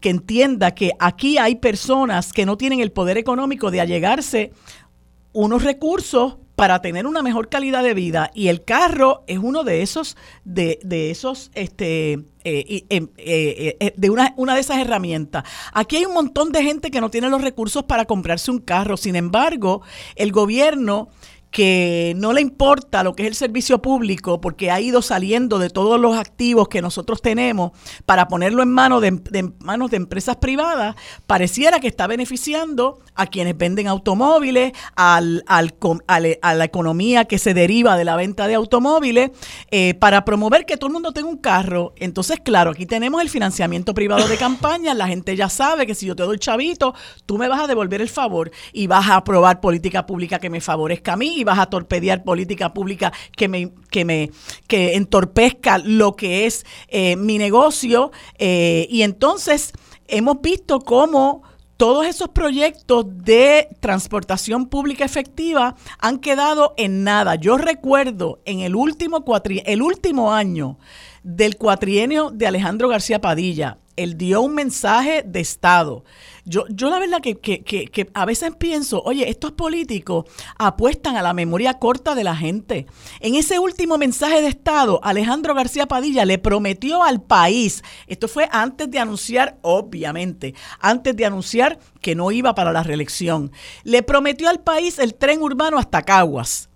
que entienda que aquí hay personas que no tienen el poder económico de allegarse unos recursos para tener una mejor calidad de vida y el carro es uno de esos de, de esos este eh, em, eh, eh, de una, una de esas herramientas. Aquí hay un montón de gente que no tiene los recursos para comprarse un carro. Sin embargo, el gobierno que no le importa lo que es el servicio público porque ha ido saliendo de todos los activos que nosotros tenemos para ponerlo en manos de, manos de empresas privadas, pareciera que está beneficiando a quienes venden automóviles, al, al, a la economía que se deriva de la venta de automóviles, eh, para promover que todo el mundo tenga un carro. Entonces, claro, aquí tenemos el financiamiento privado de campaña, la gente ya sabe que si yo te doy chavito, tú me vas a devolver el favor y vas a aprobar política pública que me favorezca a mí vas a torpedear política pública que me, que me que entorpezca lo que es eh, mi negocio. Eh, y entonces hemos visto cómo todos esos proyectos de transportación pública efectiva han quedado en nada. Yo recuerdo en el último, cuatri el último año del cuatrienio de Alejandro García Padilla, él dio un mensaje de Estado. Yo, yo la verdad que, que, que, a veces pienso, oye, estos políticos apuestan a la memoria corta de la gente. En ese último mensaje de Estado, Alejandro García Padilla le prometió al país, esto fue antes de anunciar, obviamente, antes de anunciar que no iba para la reelección, le prometió al país el tren urbano hasta Caguas.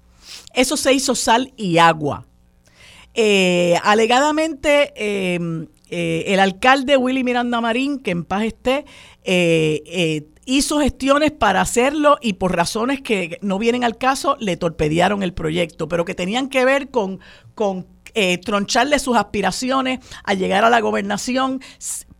Eso se hizo sal y agua. Eh, alegadamente, eh, eh, el alcalde Willy Miranda Marín, que en paz esté, eh, eh, hizo gestiones para hacerlo y por razones que no vienen al caso le torpedearon el proyecto, pero que tenían que ver con, con troncharle sus aspiraciones a llegar a la gobernación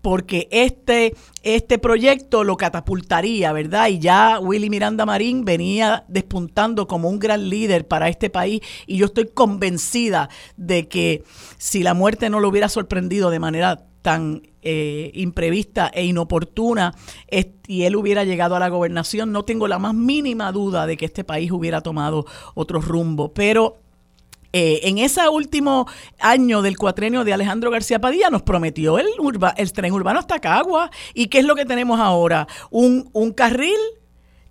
porque este, este proyecto lo catapultaría, ¿verdad? Y ya Willy Miranda Marín venía despuntando como un gran líder para este país y yo estoy convencida de que si la muerte no lo hubiera sorprendido de manera tan eh, imprevista e inoportuna y él hubiera llegado a la gobernación, no tengo la más mínima duda de que este país hubiera tomado otro rumbo. Pero eh, en ese último año del cuatrenio de Alejandro García Padilla nos prometió el, el tren urbano hasta Cagua. ¿Y qué es lo que tenemos ahora? Un, un carril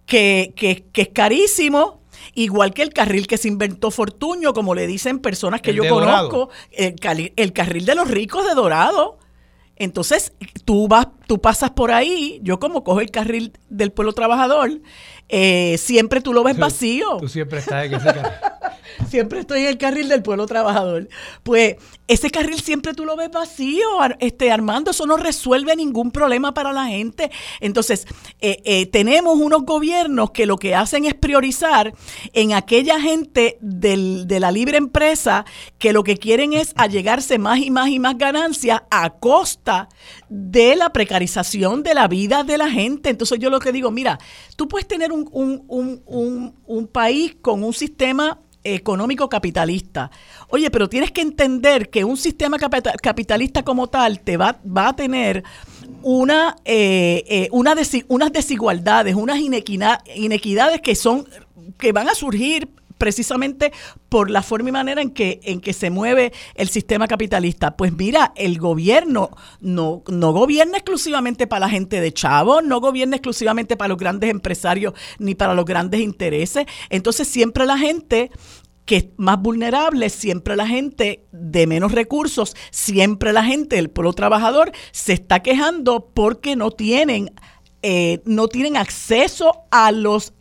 que, que, que es carísimo, igual que el carril que se inventó Fortuño, como le dicen personas que yo conozco, el, el, carril de los ricos de Dorado. Entonces, tú vas, tú pasas por ahí, yo como cojo el carril del pueblo trabajador, eh, siempre tú lo ves vacío. Tú siempre estás en ese carril. [LAUGHS] siempre estoy en el carril del pueblo trabajador. Pues ese carril siempre tú lo ves vacío, este, Armando, eso no resuelve ningún problema para la gente. Entonces, eh, eh, tenemos unos gobiernos que lo que hacen es priorizar en aquella gente del, de la libre empresa que lo que quieren es allegarse más y más y más ganancias a costa de la de la vida de la gente. Entonces yo lo que digo, mira, tú puedes tener un, un, un, un país con un sistema económico capitalista. Oye, pero tienes que entender que un sistema capitalista como tal te va, va a tener una, eh, eh, una unas desigualdades, unas inequidades que son que van a surgir precisamente por la forma y manera en que, en que se mueve el sistema capitalista. Pues mira, el gobierno no, no gobierna exclusivamente para la gente de Chavo, no gobierna exclusivamente para los grandes empresarios ni para los grandes intereses. Entonces siempre la gente que es más vulnerable, siempre la gente de menos recursos, siempre la gente del pueblo trabajador se está quejando porque no tienen, eh, no tienen acceso a los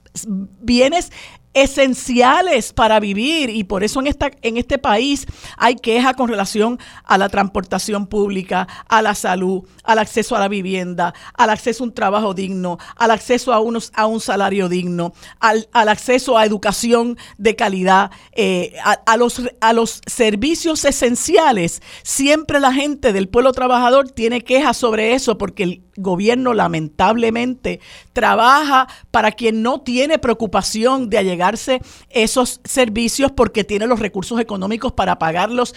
bienes esenciales para vivir y por eso en, esta, en este país hay queja con relación a la transportación pública, a la salud, al acceso a la vivienda, al acceso a un trabajo digno, al acceso a, unos, a un salario digno, al, acceso a educación de calidad, eh, a, los, a los servicios esenciales. Siempre la gente del pueblo trabajador tiene quejas sobre eso porque el gobierno lamentablemente trabaja para quien no tiene preocupación de allegarse esos servicios porque tiene los recursos económicos para pagarlos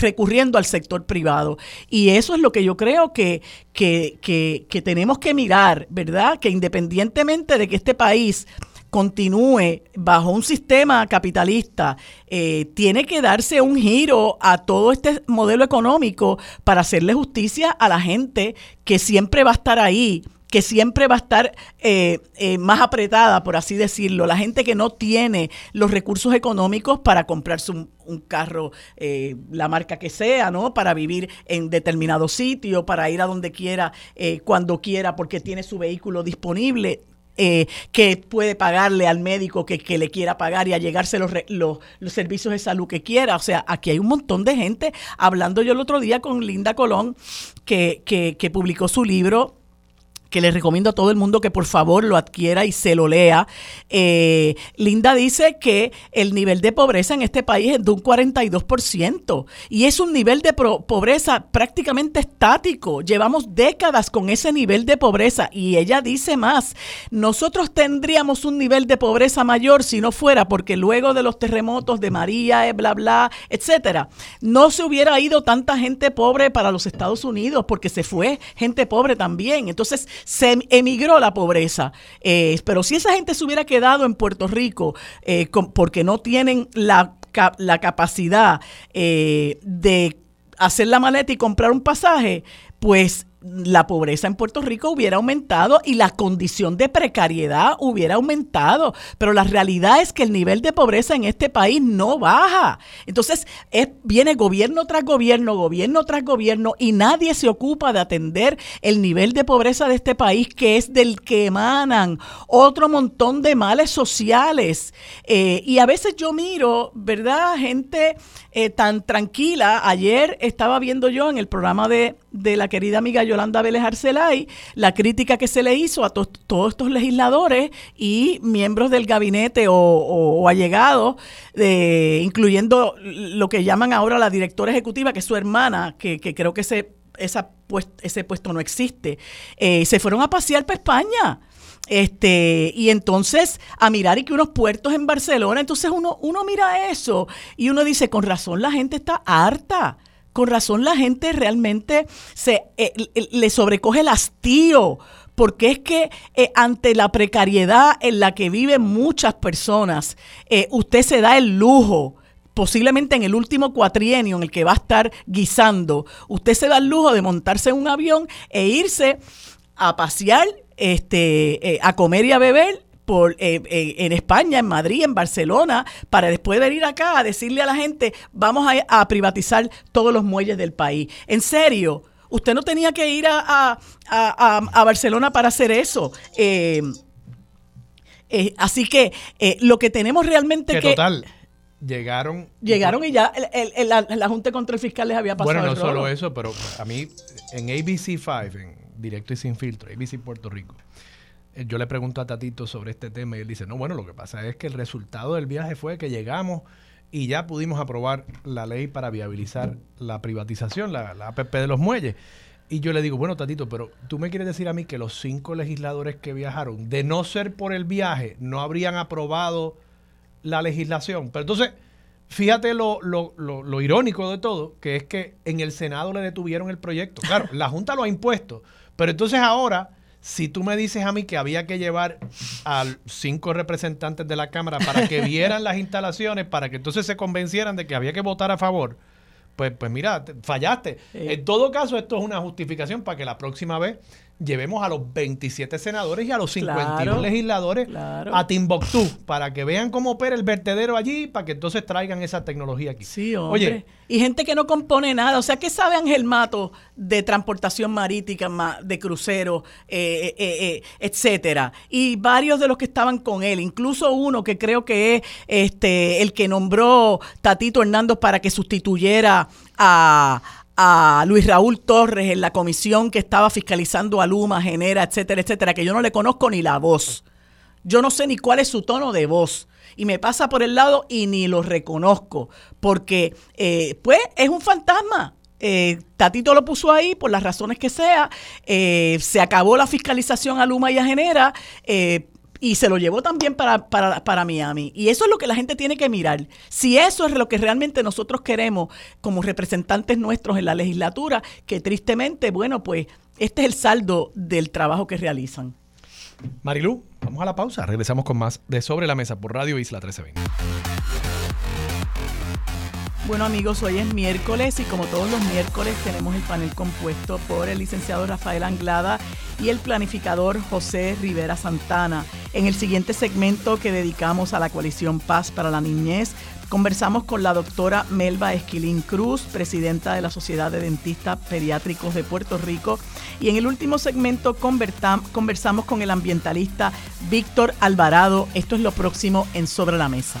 recurriendo al sector privado. Y eso es lo que yo creo que, que, que, tenemos que mirar, ¿verdad? Que independientemente de que este país continúe bajo un sistema capitalista, eh, tiene que darse un giro a todo este modelo económico para hacerle justicia a la gente que siempre va a estar ahí que siempre va a estar eh, eh, más apretada, por así decirlo, la gente que no tiene los recursos económicos para comprarse un, carro, la marca que sea, ¿no? Para vivir en determinado sitio, para ir a donde quiera, cuando quiera, porque tiene su vehículo disponible. Eh, que puede pagarle al médico que, le quiera pagar y a llegarse los, los, los, servicios de salud que quiera. O sea, aquí hay un montón de gente. Hablando yo el otro día con Linda Colón, que, que, que publicó su libro que les recomiendo a todo el mundo que por favor lo adquiera y se lo lea. Eh, Linda dice que el nivel de pobreza en este país es de un 42% y es un nivel de pobreza prácticamente estático. Llevamos décadas con ese nivel de pobreza y ella dice más, nosotros tendríamos un nivel de pobreza mayor si no fuera porque luego de los terremotos de María, eh, bla, bla, etcétera, no se hubiera ido tanta gente pobre para los Estados Unidos porque se fue gente pobre también. Entonces, se emigró la pobreza. Eh, pero si esa gente se hubiera quedado en Puerto Rico eh, porque no tienen la, la capacidad eh, de hacer la maleta y comprar un pasaje, pues la pobreza en Puerto Rico hubiera aumentado y la condición de precariedad hubiera aumentado. Pero la realidad es que el nivel de pobreza en este país no baja. Entonces, es, viene gobierno tras gobierno, gobierno tras gobierno, y nadie se ocupa de atender el nivel de pobreza de este país, que es del que emanan otro montón de males sociales. Eh, y a veces yo miro, ¿verdad? Gente eh, tan tranquila. Ayer estaba viendo yo en el programa de, de la querida amiga Yolanda Vélez Arcelay la crítica que se le hizo a todos estos legisladores y miembros del gabinete o, allegados, incluyendo lo que llaman ahora la directora ejecutiva, que es su hermana, que, creo que ese, esa ese puesto no existe. Eh, se fueron a pasear para España. Este, y entonces a mirar y que unos puertos en Barcelona, entonces uno, uno mira eso y uno dice, con razón la gente está harta con razón la gente realmente se eh, le sobrecoge el hastío porque es que eh, ante la precariedad en la que viven muchas personas, eh, usted se da el lujo posiblemente en el último cuatrienio en el que va a estar guisando, usted se da el lujo de montarse en un avión e irse a pasear, este, a comer y a beber por, eh, eh, en España, en Madrid, en Barcelona, para después venir acá a decirle a la gente, vamos a, privatizar todos los muelles del país. En serio, usted no tenía que ir a, Barcelona para hacer eso. Eh, así que lo que tenemos realmente que... Total, llegaron... Llegaron y ya la, Junta de Control Fiscal les había pasado Bueno, no solo eso, pero a mí en ABC5, en Directo y Sin Filtro, ABC Puerto Rico, eh, yo le pregunto a Tatito sobre este tema y él dice, no, bueno, lo que pasa es que el resultado del viaje fue que llegamos y ya pudimos aprobar la ley para viabilizar la privatización, la, APP de los muelles. Y yo le digo, bueno, Tatito, pero tú me quieres decir a mí que los cinco legisladores que viajaron, de no ser por el viaje, no habrían aprobado la legislación. Pero entonces, fíjate lo, lo, lo irónico de todo, que es que en el Senado le detuvieron el proyecto. Claro, la Junta lo ha impuesto, pero entonces ahora si tú me dices a mí que había que llevar a cinco representantes de la Cámara para que [LAUGHS] vieran las instalaciones, para que entonces se convencieran de que había que votar a favor, pues, pues mira, fallaste. En todo caso, esto es una justificación para que la próxima vez llevemos a los 27 senadores y a los 51 legisladores a Timbuktu para que vean cómo opera el vertedero allí, para que entonces traigan esa tecnología aquí. Sí, Oye, y gente que no compone nada. O sea, ¿qué sabe Ángel Mato de transportación marítima, de cruceros, eh, eh, eh, etcétera? Y varios de los que estaban con él, incluso uno que creo que es este el que nombró Tatito Hernández para que sustituyera a a Luis Raúl Torres en la comisión que estaba fiscalizando a Luma, Genera, etcétera, etcétera, que yo no le conozco ni la voz. Yo no sé ni cuál es su tono de voz. Y me pasa por el lado y ni lo reconozco. Porque, eh, pues, es un fantasma. Eh, Tatito lo puso ahí por las razones que sea. Eh, se acabó la fiscalización a Luma y a Genera y se lo llevó también para, para, para, Miami. Y eso es lo que la gente tiene que mirar. Si eso es lo que realmente nosotros queremos como representantes nuestros en la legislatura, que tristemente, bueno, pues este es el saldo del trabajo que realizan. Marilu, vamos a la pausa. Regresamos con más de Sobre la Mesa por Radio Isla 1320. Bueno amigos, hoy es miércoles y como todos los miércoles tenemos el panel compuesto por el licenciado Rafael Anglada y el planificador José Rivera Santana. En el siguiente segmento que dedicamos a la coalición Paz para la Niñez, conversamos con la doctora Melba Esquilín Cruz, presidenta de la Sociedad de Dentistas Pediátricos de Puerto Rico. Y en el último segmento conversamos con el ambientalista Víctor Alvarado. Esto es lo próximo en Sobre la Mesa.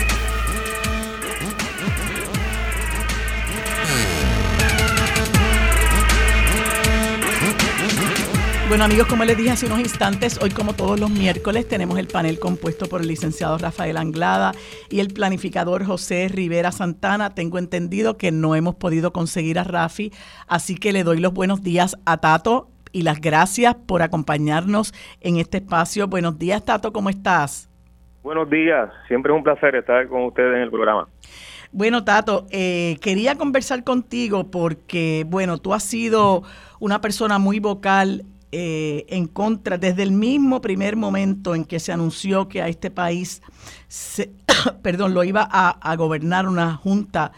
Bueno amigos, como les dije hace unos instantes, hoy como todos los miércoles tenemos el panel compuesto por el licenciado Rafael Anglada y el planificador José Rivera Santana. Tengo entendido que no hemos podido conseguir a Rafi, así que le doy los buenos días a Tato y las gracias por acompañarnos en este espacio. Buenos días Tato, ¿cómo estás? Buenos días, siempre es un placer estar con ustedes en el programa. Bueno, Tato, eh, quería conversar contigo porque, bueno, tú has sido una persona muy vocal eh, en contra, desde el mismo primer momento en que se anunció que a este país, se, [COUGHS] perdón, lo iba a, gobernar una junta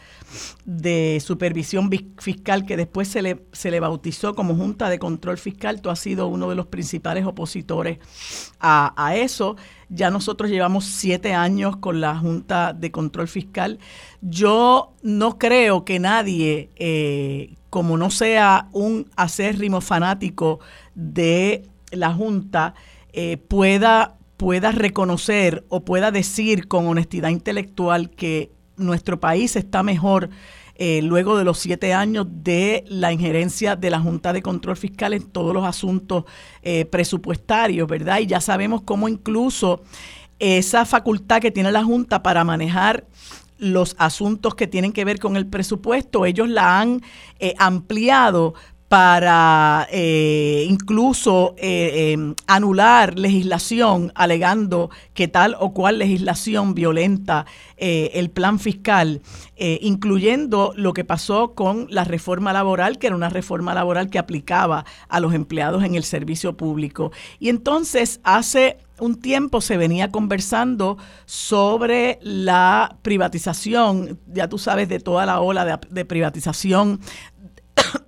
de supervisión fiscal que después se le, se le bautizó como Junta de Control Fiscal, tú has sido uno de los principales opositores a, a eso. Ya nosotros llevamos siete años con la Junta de Control Fiscal. Yo no creo que nadie, eh, como no sea un acérrimo fanático de la Junta, eh, pueda, pueda reconocer o pueda decir con honestidad intelectual que nuestro país está mejor eh, luego de los siete años de la injerencia de la Junta de Control Fiscal en todos los asuntos eh, presupuestarios, ¿verdad? Y ya sabemos cómo incluso esa facultad que tiene la Junta para manejar los asuntos que tienen que ver con el presupuesto, ellos la han eh, ampliado para eh, incluso eh, em, anular legislación alegando que tal o cual legislación violenta el plan fiscal, incluyendo lo que pasó con la reforma laboral, que era una reforma laboral que aplicaba a los empleados en el servicio público. Y entonces hace un tiempo se venía conversando sobre la privatización, ya tú sabes, de toda la ola de, de privatización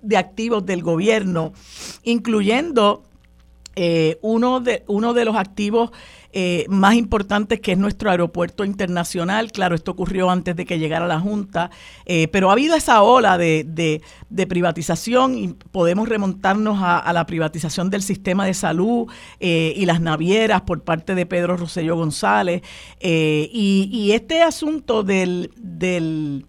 de activos del gobierno, incluyendo eh, uno, de, uno de los activos eh, más importantes que es nuestro aeropuerto internacional. Claro, esto ocurrió antes de que llegara la Junta, eh, pero ha habido esa ola de, privatización y podemos remontarnos a, la privatización del sistema de salud y las navieras por parte de Pedro Rosselló González. Y, y, este asunto del, del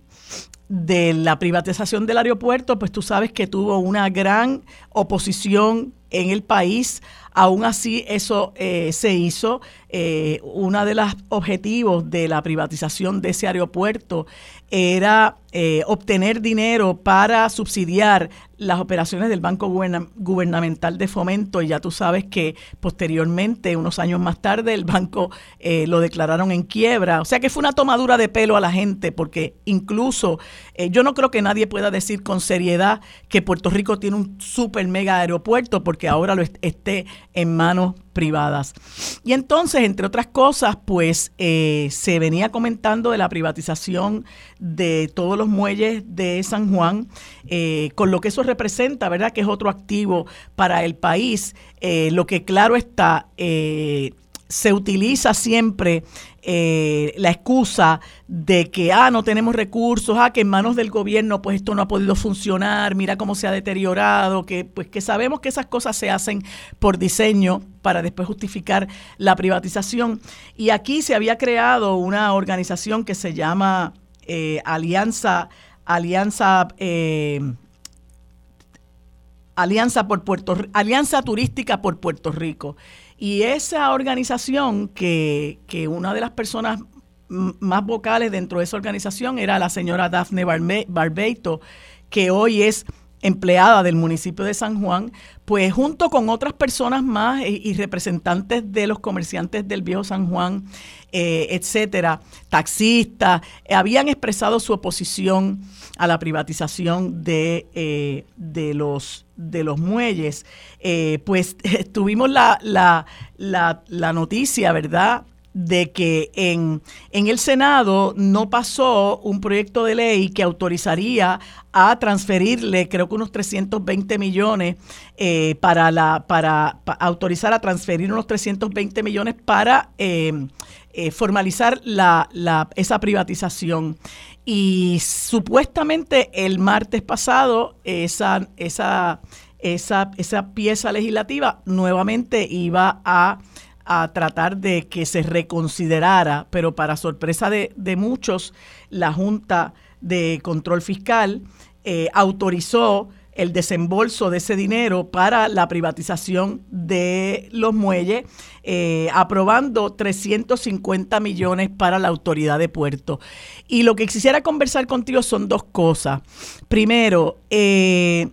de la privatización del aeropuerto, pues tú sabes que tuvo una gran oposición en el país. Aún así, eso eh, se hizo. Eh, uno de los objetivos de la privatización de ese aeropuerto era eh, obtener dinero para subsidiar las operaciones del Banco Gubernamental de Fomento y ya tú sabes que posteriormente, unos años más tarde, el banco eh, lo declararon en quiebra. O sea que fue una tomadura de pelo a la gente porque incluso eh, yo no creo que nadie pueda decir con seriedad que Puerto Rico tiene un super mega aeropuerto porque ahora lo esté en manos privadas. Y entonces, entre otras cosas, pues eh, se venía comentando de la privatización de los muelles de San Juan, eh, con lo que eso representa, ¿verdad? Que es otro activo para el país. Eh, lo que claro está, se utiliza siempre eh, la excusa de que, ah, no tenemos recursos, ah, que en manos del gobierno pues esto no ha podido funcionar, mira cómo se ha deteriorado, que pues que sabemos que esas cosas se hacen por diseño para después justificar la privatización. Y aquí se había creado una organización que se llama eh, Alianza, Alianza eh, Alianza por Puerto Alianza Turística por Puerto Rico. Y esa organización, que, que una de las personas más vocales dentro de esa organización era la señora Daphne Barbeito, que hoy es empleada del municipio de San Juan, pues junto con otras personas más y, representantes de los comerciantes del viejo San Juan, eh, etcétera, taxistas, habían expresado su oposición a la privatización de, eh, de, los, de los muelles. Eh, pues [LAUGHS] tuvimos la, la, la, la noticia, ¿verdad? De que en, en, el Senado no pasó un proyecto de ley que autorizaría a transferirle, creo que unos 320 millones, eh, para, la, para, autorizar a transferir unos 320 millones para formalizar la, la, esa privatización. Y supuestamente el martes pasado esa, esa, esa, esa pieza legislativa nuevamente iba a, tratar de que se reconsiderara, pero para sorpresa de, muchos, la Junta de Control Fiscal eh, autorizó el desembolso de ese dinero para la privatización de los muelles, eh, aprobando 350 millones para la autoridad de puerto. Y lo que quisiera conversar contigo son dos cosas. Primero, eh,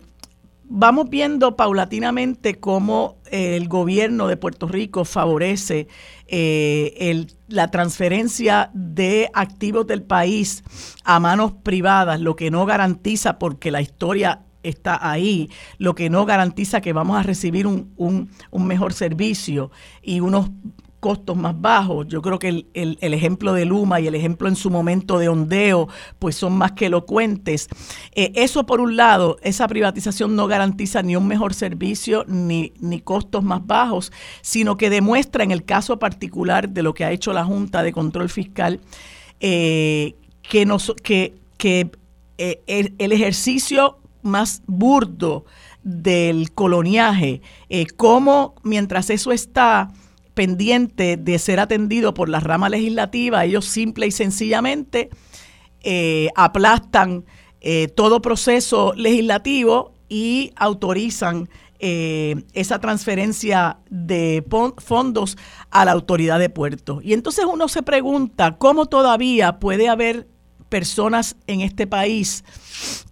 vamos viendo paulatinamente cómo el gobierno de Puerto Rico favorece eh, la transferencia de activos del país a manos privadas, lo que no garantiza porque la historia está ahí, lo que no garantiza que vamos a recibir un, un mejor servicio y unos costos más bajos. Yo creo que el, el, ejemplo de Luma y el ejemplo en su momento de ondeo, pues son más que elocuentes. Eh, eso por un lado, esa privatización no garantiza ni un mejor servicio ni, ni costos más bajos, sino que demuestra en el caso particular de lo que ha hecho la Junta de Control Fiscal, eh, que, nos, que, que eh, el, ejercicio más burdo del coloniaje, eh, cómo mientras eso está pendiente de ser atendido por la rama legislativa, ellos simple y sencillamente eh, aplastan eh, todo proceso legislativo y autorizan eh, esa transferencia de fondos a la autoridad de puerto. Y entonces uno se pregunta cómo todavía puede haber personas en este país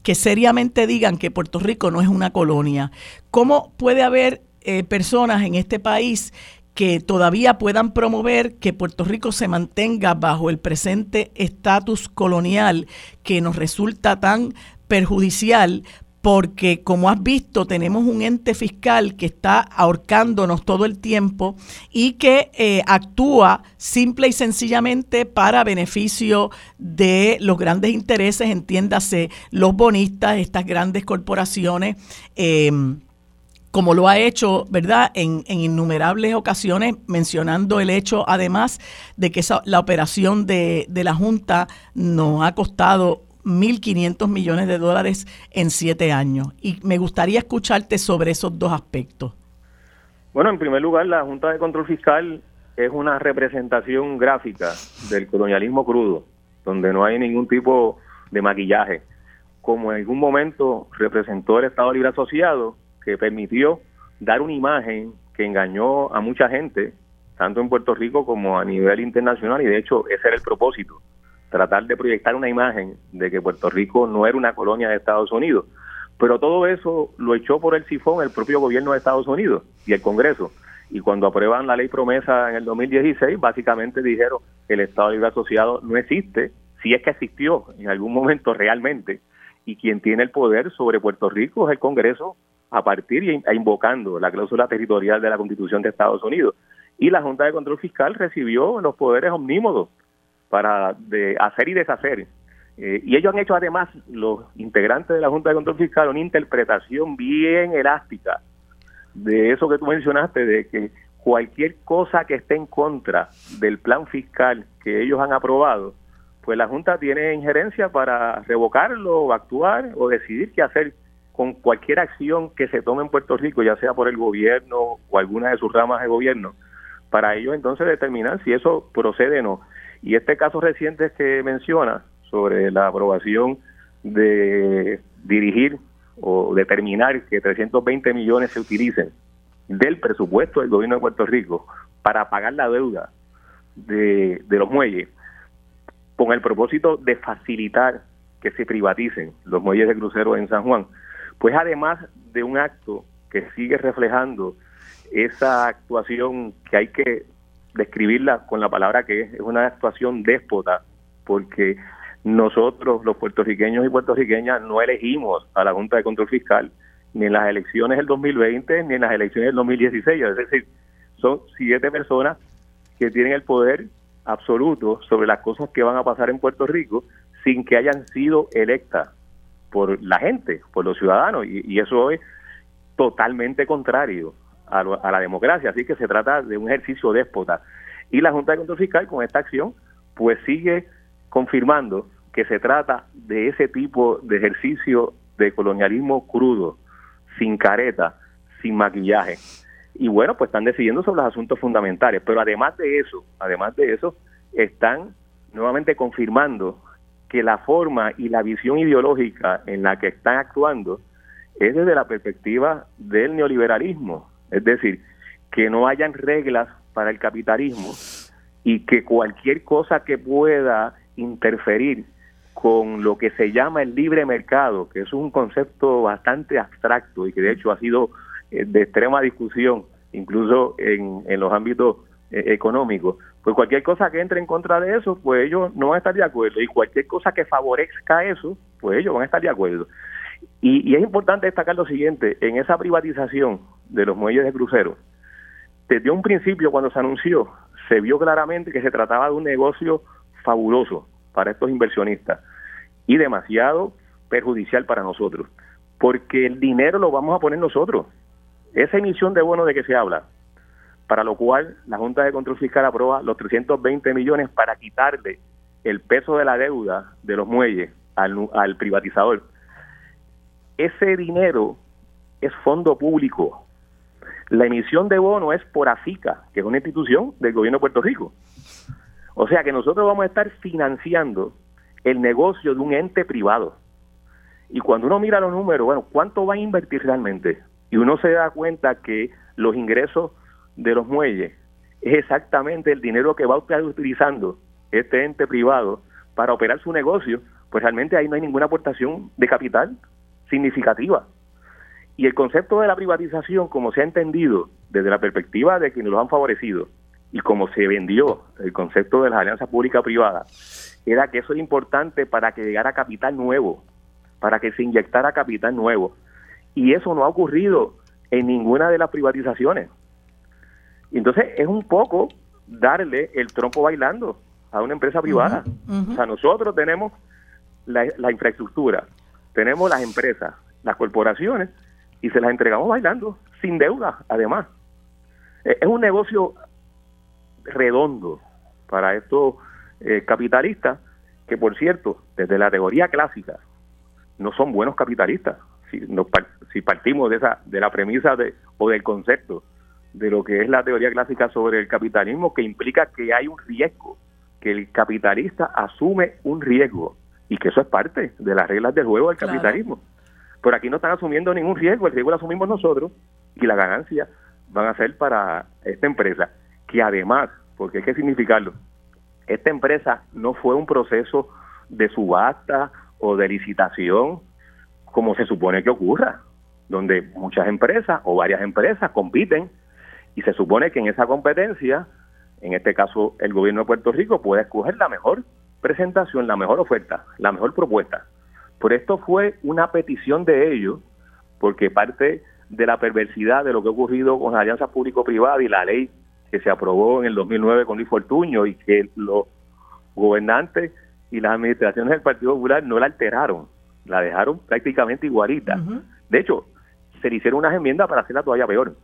que seriamente digan que Puerto Rico no es una colonia. ¿Cómo puede haber personas en este país que todavía puedan promover que Puerto Rico se mantenga bajo el presente estatus colonial que nos resulta tan perjudicial porque como has visto tenemos un ente fiscal que está ahorcándonos todo el tiempo y que eh, actúa simple y sencillamente para beneficio de los grandes intereses, entiéndase, los bonistas, estas grandes corporaciones. Eh, como lo ha hecho, ¿verdad?, en, innumerables ocasiones, mencionando el hecho, además, de que esa, la operación de la Junta nos ha costado 1.500 millones de dólares en siete años. Y me gustaría escucharte sobre esos dos aspectos. Bueno, en primer lugar, la Junta de Control Fiscal es una representación gráfica del colonialismo crudo, donde no hay ningún tipo de maquillaje, como en algún momento representó el Estado Libre Asociado, que permitió dar una imagen que engañó a mucha gente, tanto en Puerto Rico como a nivel internacional, y de hecho ese era el propósito, tratar de proyectar una imagen de que Puerto Rico no era una colonia de Estados Unidos. Pero todo eso lo echó por el sifón el propio gobierno de Estados Unidos y el Congreso. Y cuando aprueban la ley promesa en el 2016, básicamente dijeron que el Estado Libre Asociado no existe, si es que existió en algún momento realmente, y quien tiene el poder sobre Puerto Rico es el Congreso a partir y e invocando la cláusula territorial de la Constitución de Estados Unidos. Y la Junta de Control Fiscal recibió los poderes omnímodos para de hacer y deshacer. Eh, y ellos han hecho además, los integrantes de la Junta de Control Fiscal, una interpretación bien elástica de eso que tú mencionaste, de que cualquier cosa que esté en contra del plan fiscal que ellos han aprobado, pues la Junta tiene injerencia para revocarlo o actuar o decidir qué hacer con cualquier acción que se tome en Puerto Rico, ya sea por el gobierno o alguna de sus ramas de gobierno, para ellos entonces determinar si eso procede o no. Y este caso reciente que menciona sobre la aprobación de dirigir o determinar que 320 millones se utilicen del presupuesto del gobierno de Puerto Rico para pagar la deuda de, de los muelles, con el propósito de facilitar que se privaticen los muelles de crucero en San Juan, pues además de un acto que sigue reflejando esa actuación que hay que describirla con la palabra que es, es una actuación déspota, porque nosotros, los puertorriqueños y puertorriqueñas, no elegimos a la Junta de Control Fiscal ni en las elecciones del 2020 ni en las elecciones del 2016. Es decir, son siete personas que tienen el poder absoluto sobre las cosas que van a pasar en Puerto Rico sin que hayan sido electas por la gente, por los ciudadanos, y, y eso es totalmente contrario a, la democracia. Así que se trata de un ejercicio déspota. Y la Junta de Control Fiscal con esta acción pues sigue confirmando que se trata de ese tipo de ejercicio de colonialismo crudo, sin careta, sin maquillaje. Y bueno, pues están decidiendo sobre los asuntos fundamentales. Pero además de eso, además de eso, están nuevamente confirmando que la forma y la visión ideológica en la que están actuando es desde la perspectiva del neoliberalismo, es decir, que no hayan reglas para el capitalismo y que cualquier cosa que pueda interferir con lo que se llama el libre mercado, que es un concepto bastante abstracto y que de hecho ha sido eh, de extrema discusión, incluso en, los ámbitos eh, económicos, pues cualquier cosa que entre en contra de eso, pues ellos no van a estar de acuerdo y cualquier cosa que favorezca eso, pues ellos van a estar de acuerdo. Y, es importante destacar lo siguiente, en esa privatización de los muelles de crucero, desde un principio cuando se anunció, se vio claramente que se trataba de un negocio fabuloso para estos inversionistas y demasiado perjudicial para nosotros, porque el dinero lo vamos a poner nosotros. Esa emisión de bonos de que se habla, para lo cual la Junta de Control Fiscal aprueba los 320 millones para quitarle el peso de la deuda de los muelles al, al privatizador. Ese dinero es fondo público. La emisión de bonos es por AFICA, que es una institución del gobierno de Puerto Rico. O sea que nosotros vamos a estar financiando el negocio de un ente privado. Y cuando uno mira los números, bueno, ¿cuánto va a invertir realmente? Y uno se da cuenta que los ingresos de los muelles es exactamente el dinero que va estar utilizando este ente privado para operar su negocio, pues realmente ahí no hay ninguna aportación de capital significativa. Y el concepto de la privatización, como se ha entendido desde la perspectiva de quienes lo han favorecido y como se vendió el concepto de las alianzas pública-privadas, era que eso es importante para que llegara capital nuevo, para que se inyectara capital nuevo. Y eso no ha ocurrido en ninguna de las privatizaciones. Entonces es un poco darle el trompo bailando a una empresa privada. O sea, nosotros tenemos la infraestructura, tenemos las empresas, las corporaciones, y se las entregamos bailando, sin deuda, además. E, es un negocio redondo para estos eh, capitalistas, que por cierto, desde la teoría clásica, no son buenos capitalistas. Si, si partimos de esa de la premisa de, o del concepto de lo que es la teoría clásica sobre el capitalismo, que implica que hay un riesgo, que el capitalista asume un riesgo y que eso es parte de las reglas del juego del capitalismo. Pero aquí no están asumiendo ningún riesgo, el riesgo lo asumimos nosotros y la ganancia van a ser para esta empresa, que además, porque hay que significarlo, esta empresa no fue un proceso de subasta o de licitación como se supone que ocurra, donde muchas empresas o varias empresas compiten y se supone que en esa competencia, en este caso el gobierno de Puerto Rico, puede escoger la mejor presentación, la mejor oferta, la mejor propuesta. Por esto fue una petición de ellos, porque parte de la perversidad de lo que ha ocurrido con la alianza público-privada y la ley que se aprobó en el 2009 con Luis Fortuño y que los gobernantes y las administraciones del Partido Popular no la alteraron, la dejaron prácticamente igualita. De hecho, se le hicieron unas enmiendas para hacerla todavía peor.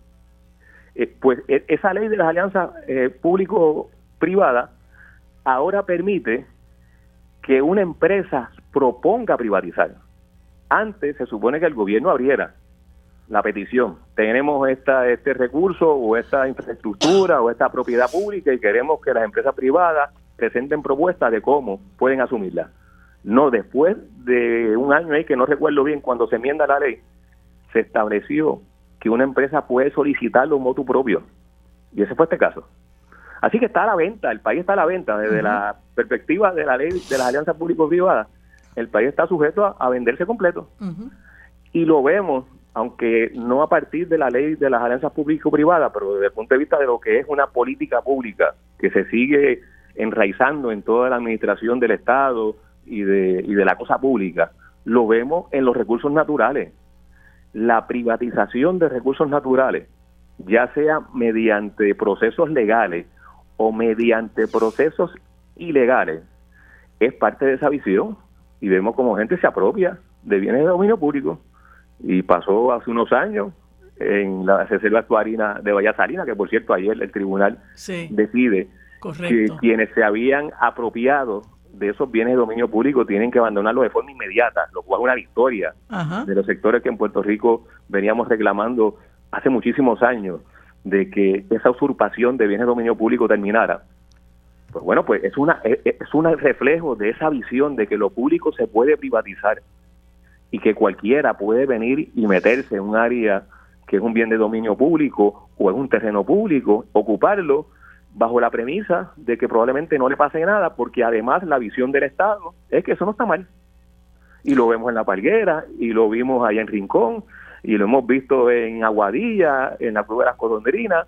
Eh, pues e, esa ley de las alianzas eh, público-privadas ahora permite que una empresa proponga privatizar. Antes se supone que el gobierno abriera la petición. Tenemos esta, este recurso o esta infraestructura o esta propiedad pública y queremos que las empresas privadas presenten propuestas de cómo pueden asumirla. No, después de un año ahí que no recuerdo bien, cuando se enmienda la ley, se estableció que una empresa puede solicitarlo un motu propio. Y ese fue este caso. Así que está a la venta, el país está a la venta. Desde la perspectiva de la ley de las alianzas público-privadas, el país está sujeto a, venderse completo. Y lo vemos, aunque no a partir de la ley de las alianzas público-privadas, pero desde el punto de vista de lo que es una política pública que se sigue enraizando en toda la administración del Estado y de, y de la cosa pública, lo vemos en los recursos naturales. La privatización de recursos naturales, ya sea mediante procesos legales o mediante procesos ilegales es parte de esa visión. Y vemos como gente se apropia de bienes de dominio público. Y pasó hace unos años en la reserva actuarina de Valladolid, que por cierto ayer el tribunal decide que quienes se habían apropiado de esos bienes de dominio público tienen que abandonarlos de forma inmediata, lo cual es una victoria de los sectores que en Puerto Rico veníamos reclamando hace muchísimos años de que esa usurpación de bienes de dominio público terminara, pues bueno, pues es una es un reflejo de esa visión de que lo público se puede privatizar y que cualquiera puede venir y meterse en un área que es un bien de dominio público o en un terreno público, ocuparlo bajo la premisa de que probablemente no le pase nada, porque además la visión del Estado es que eso no está mal. Y lo vemos en La Palguera, y lo vimos allá en Rincón, y lo hemos visto en Aguadilla, en la Cueva de las Codondrinas,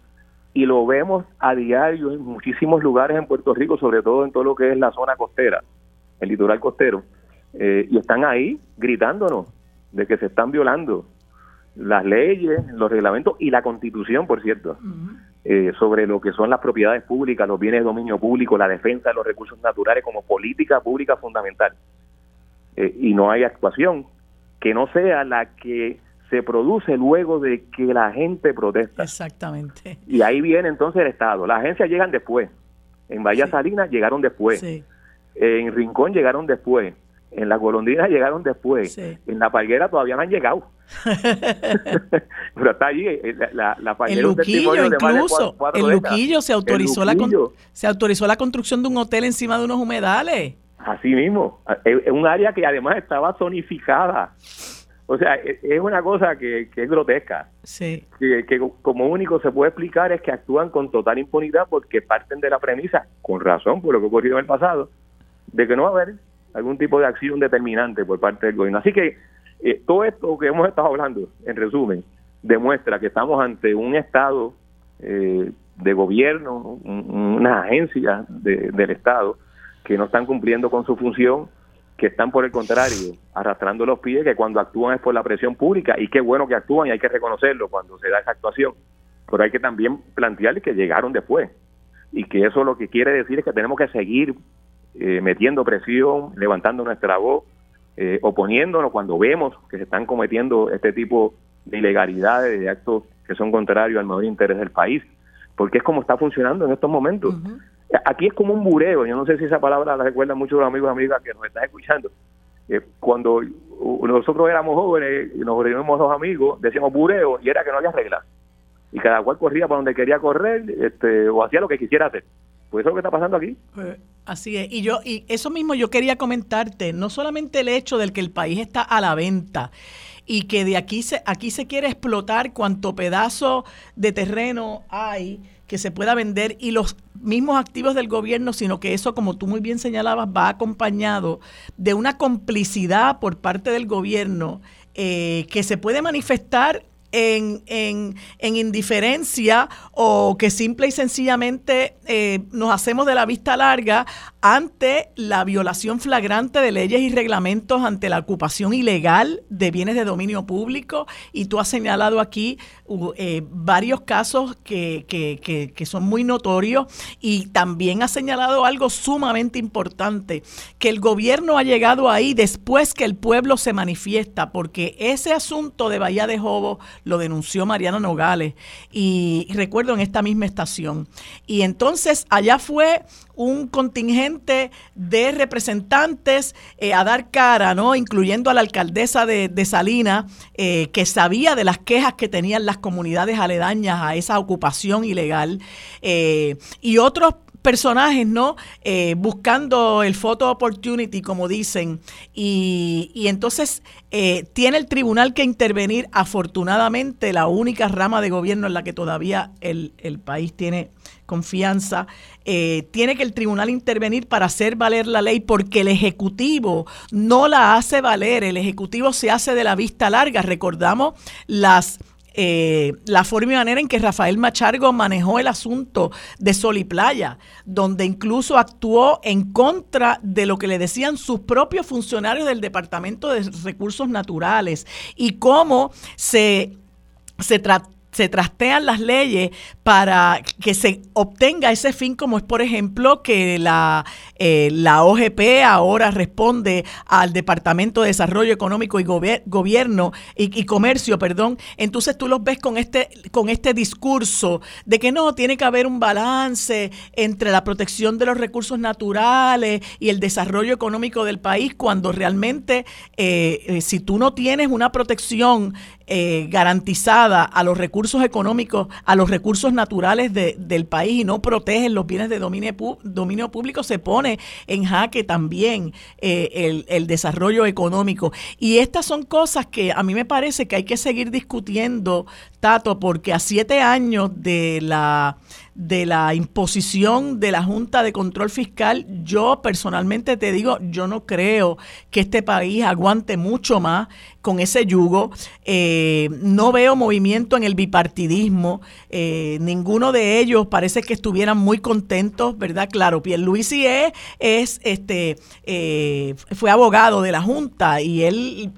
y lo vemos a diario en muchísimos lugares en Puerto Rico, sobre todo en todo lo que es la zona costera, el litoral costero, eh, y están ahí gritándonos de que se están violando las leyes, los reglamentos y la constitución, por cierto, eh, sobre lo que son las propiedades públicas, los bienes de dominio público, la defensa de los recursos naturales como política pública fundamental. Eh, y no hay actuación que no sea la que se produce luego de que la gente protesta. Exactamente. Y ahí viene entonces el Estado. Las agencias llegan después. En Bahía Salinas llegaron después. En Rincón llegaron después. En la golondrina llegaron después. En la palguera todavía no han llegado. [LAUGHS] Pero está allí. Eh, la, la, el Luquillo incluso. el Luquillo se autorizó, La, se autorizó la construcción de un hotel encima de unos humedales. Así mismo. Es un área que además estaba zonificada. O sea, e, es una cosa que, es grotesca. Sí. Que, que, como único se puede explicar es que actúan con total impunidad porque parten de la premisa, con razón por lo que ocurrió en el pasado, de que no va a haber algún tipo de acción determinante por parte del gobierno. Así que eh, todo esto que hemos estado hablando, en resumen, demuestra que estamos ante un Estado eh, de gobierno, una agencia del Estado que no están cumpliendo con su función, que están por el contrario arrastrando los pies, que cuando actúan es por la presión pública y qué bueno que actúan y hay que reconocerlo cuando se da esa actuación, pero hay que también plantearles que llegaron después y que eso lo que quiere decir es que tenemos que seguir eh, metiendo presión, levantando nuestra voz, eh, oponiéndonos cuando vemos que se están cometiendo este tipo de ilegalidades, de actos que son contrarios al mayor interés del país, porque es como está funcionando en estos momentos. Aquí es como un bureo, yo no sé si esa palabra la recuerdan muchos los amigos y amigas que nos están escuchando. Eh, cuando nosotros éramos jóvenes y nos reunimos dos amigos, decíamos bureo y era que no había reglas. Y cada cual corría para donde quería correr este, o hacía lo que quisiera hacer. Pues eso es lo que está pasando aquí. Pues, así es. Y yo y eso mismo yo quería comentarte, no solamente el hecho del que el país está a la venta y que de aquí se aquí se quiere explotar cuanto pedazo de terreno hay que se pueda vender y los mismos activos del gobierno, sino que eso, como tú muy bien señalabas, va acompañado de una complicidad por parte del gobierno eh, que se puede manifestar en, en, en, indiferencia o que simple y sencillamente eh, nos hacemos de la vista larga ante la violación flagrante de leyes y reglamentos, ante la ocupación ilegal de bienes de dominio público. Y tú has señalado aquí eh, varios casos que, que, que, son muy notorios y también has señalado algo sumamente importante, que el gobierno ha llegado ahí después que el pueblo se manifiesta, porque ese asunto de Bahía de Jobo lo denunció Mariana Nogales y recuerdo en esta misma estación. Y entonces allá fue un contingente de representantes eh, a dar cara, ¿no? Incluyendo a la alcaldesa de, de Salina, eh, que sabía de las quejas que tenían las comunidades aledañas a esa ocupación ilegal, eh, y otros personajes, ¿no? Buscando el photo opportunity, como dicen, y, y entonces tiene el tribunal que intervenir, afortunadamente, la única rama de gobierno en la que todavía el, el país tiene confianza, eh, tiene que el tribunal intervenir para hacer valer la ley porque el Ejecutivo no la hace valer, el Ejecutivo se hace de la vista larga, recordamos las eh, la forma y manera en que Rafael Machargo manejó el asunto de Sol y Playa, donde incluso actuó en contra de lo que le decían sus propios funcionarios del Departamento de Recursos Naturales y cómo se, se trató se trastean las leyes para que se obtenga ese fin, como es, por ejemplo, que la, eh, la OGP ahora responde al Departamento de Desarrollo Económico y Gobierno y, Comercio, perdón. Entonces tú los ves con este, con este discurso de que no, tiene que haber un balance entre la protección de los recursos naturales y el desarrollo económico del país, cuando realmente eh, eh, si tú no tienes una protección eh, garantizada a los recursos económicos, a los recursos naturales del país y no protegen los bienes de dominio, dominio público, se pone en jaque también eh, el, el desarrollo económico. Y estas son cosas que a mí me parece que hay que seguir discutiendo, Tato, porque a siete años de la de la imposición de la Junta de Control Fiscal, yo personalmente te digo, yo no creo que este país aguante mucho más con ese yugo. Eh, no veo movimiento en el bipartidismo. Eh, ninguno de ellos parece que estuvieran muy contentos, ¿verdad? Claro, Pierluisi es, es este, eh, fue abogado de la Junta y él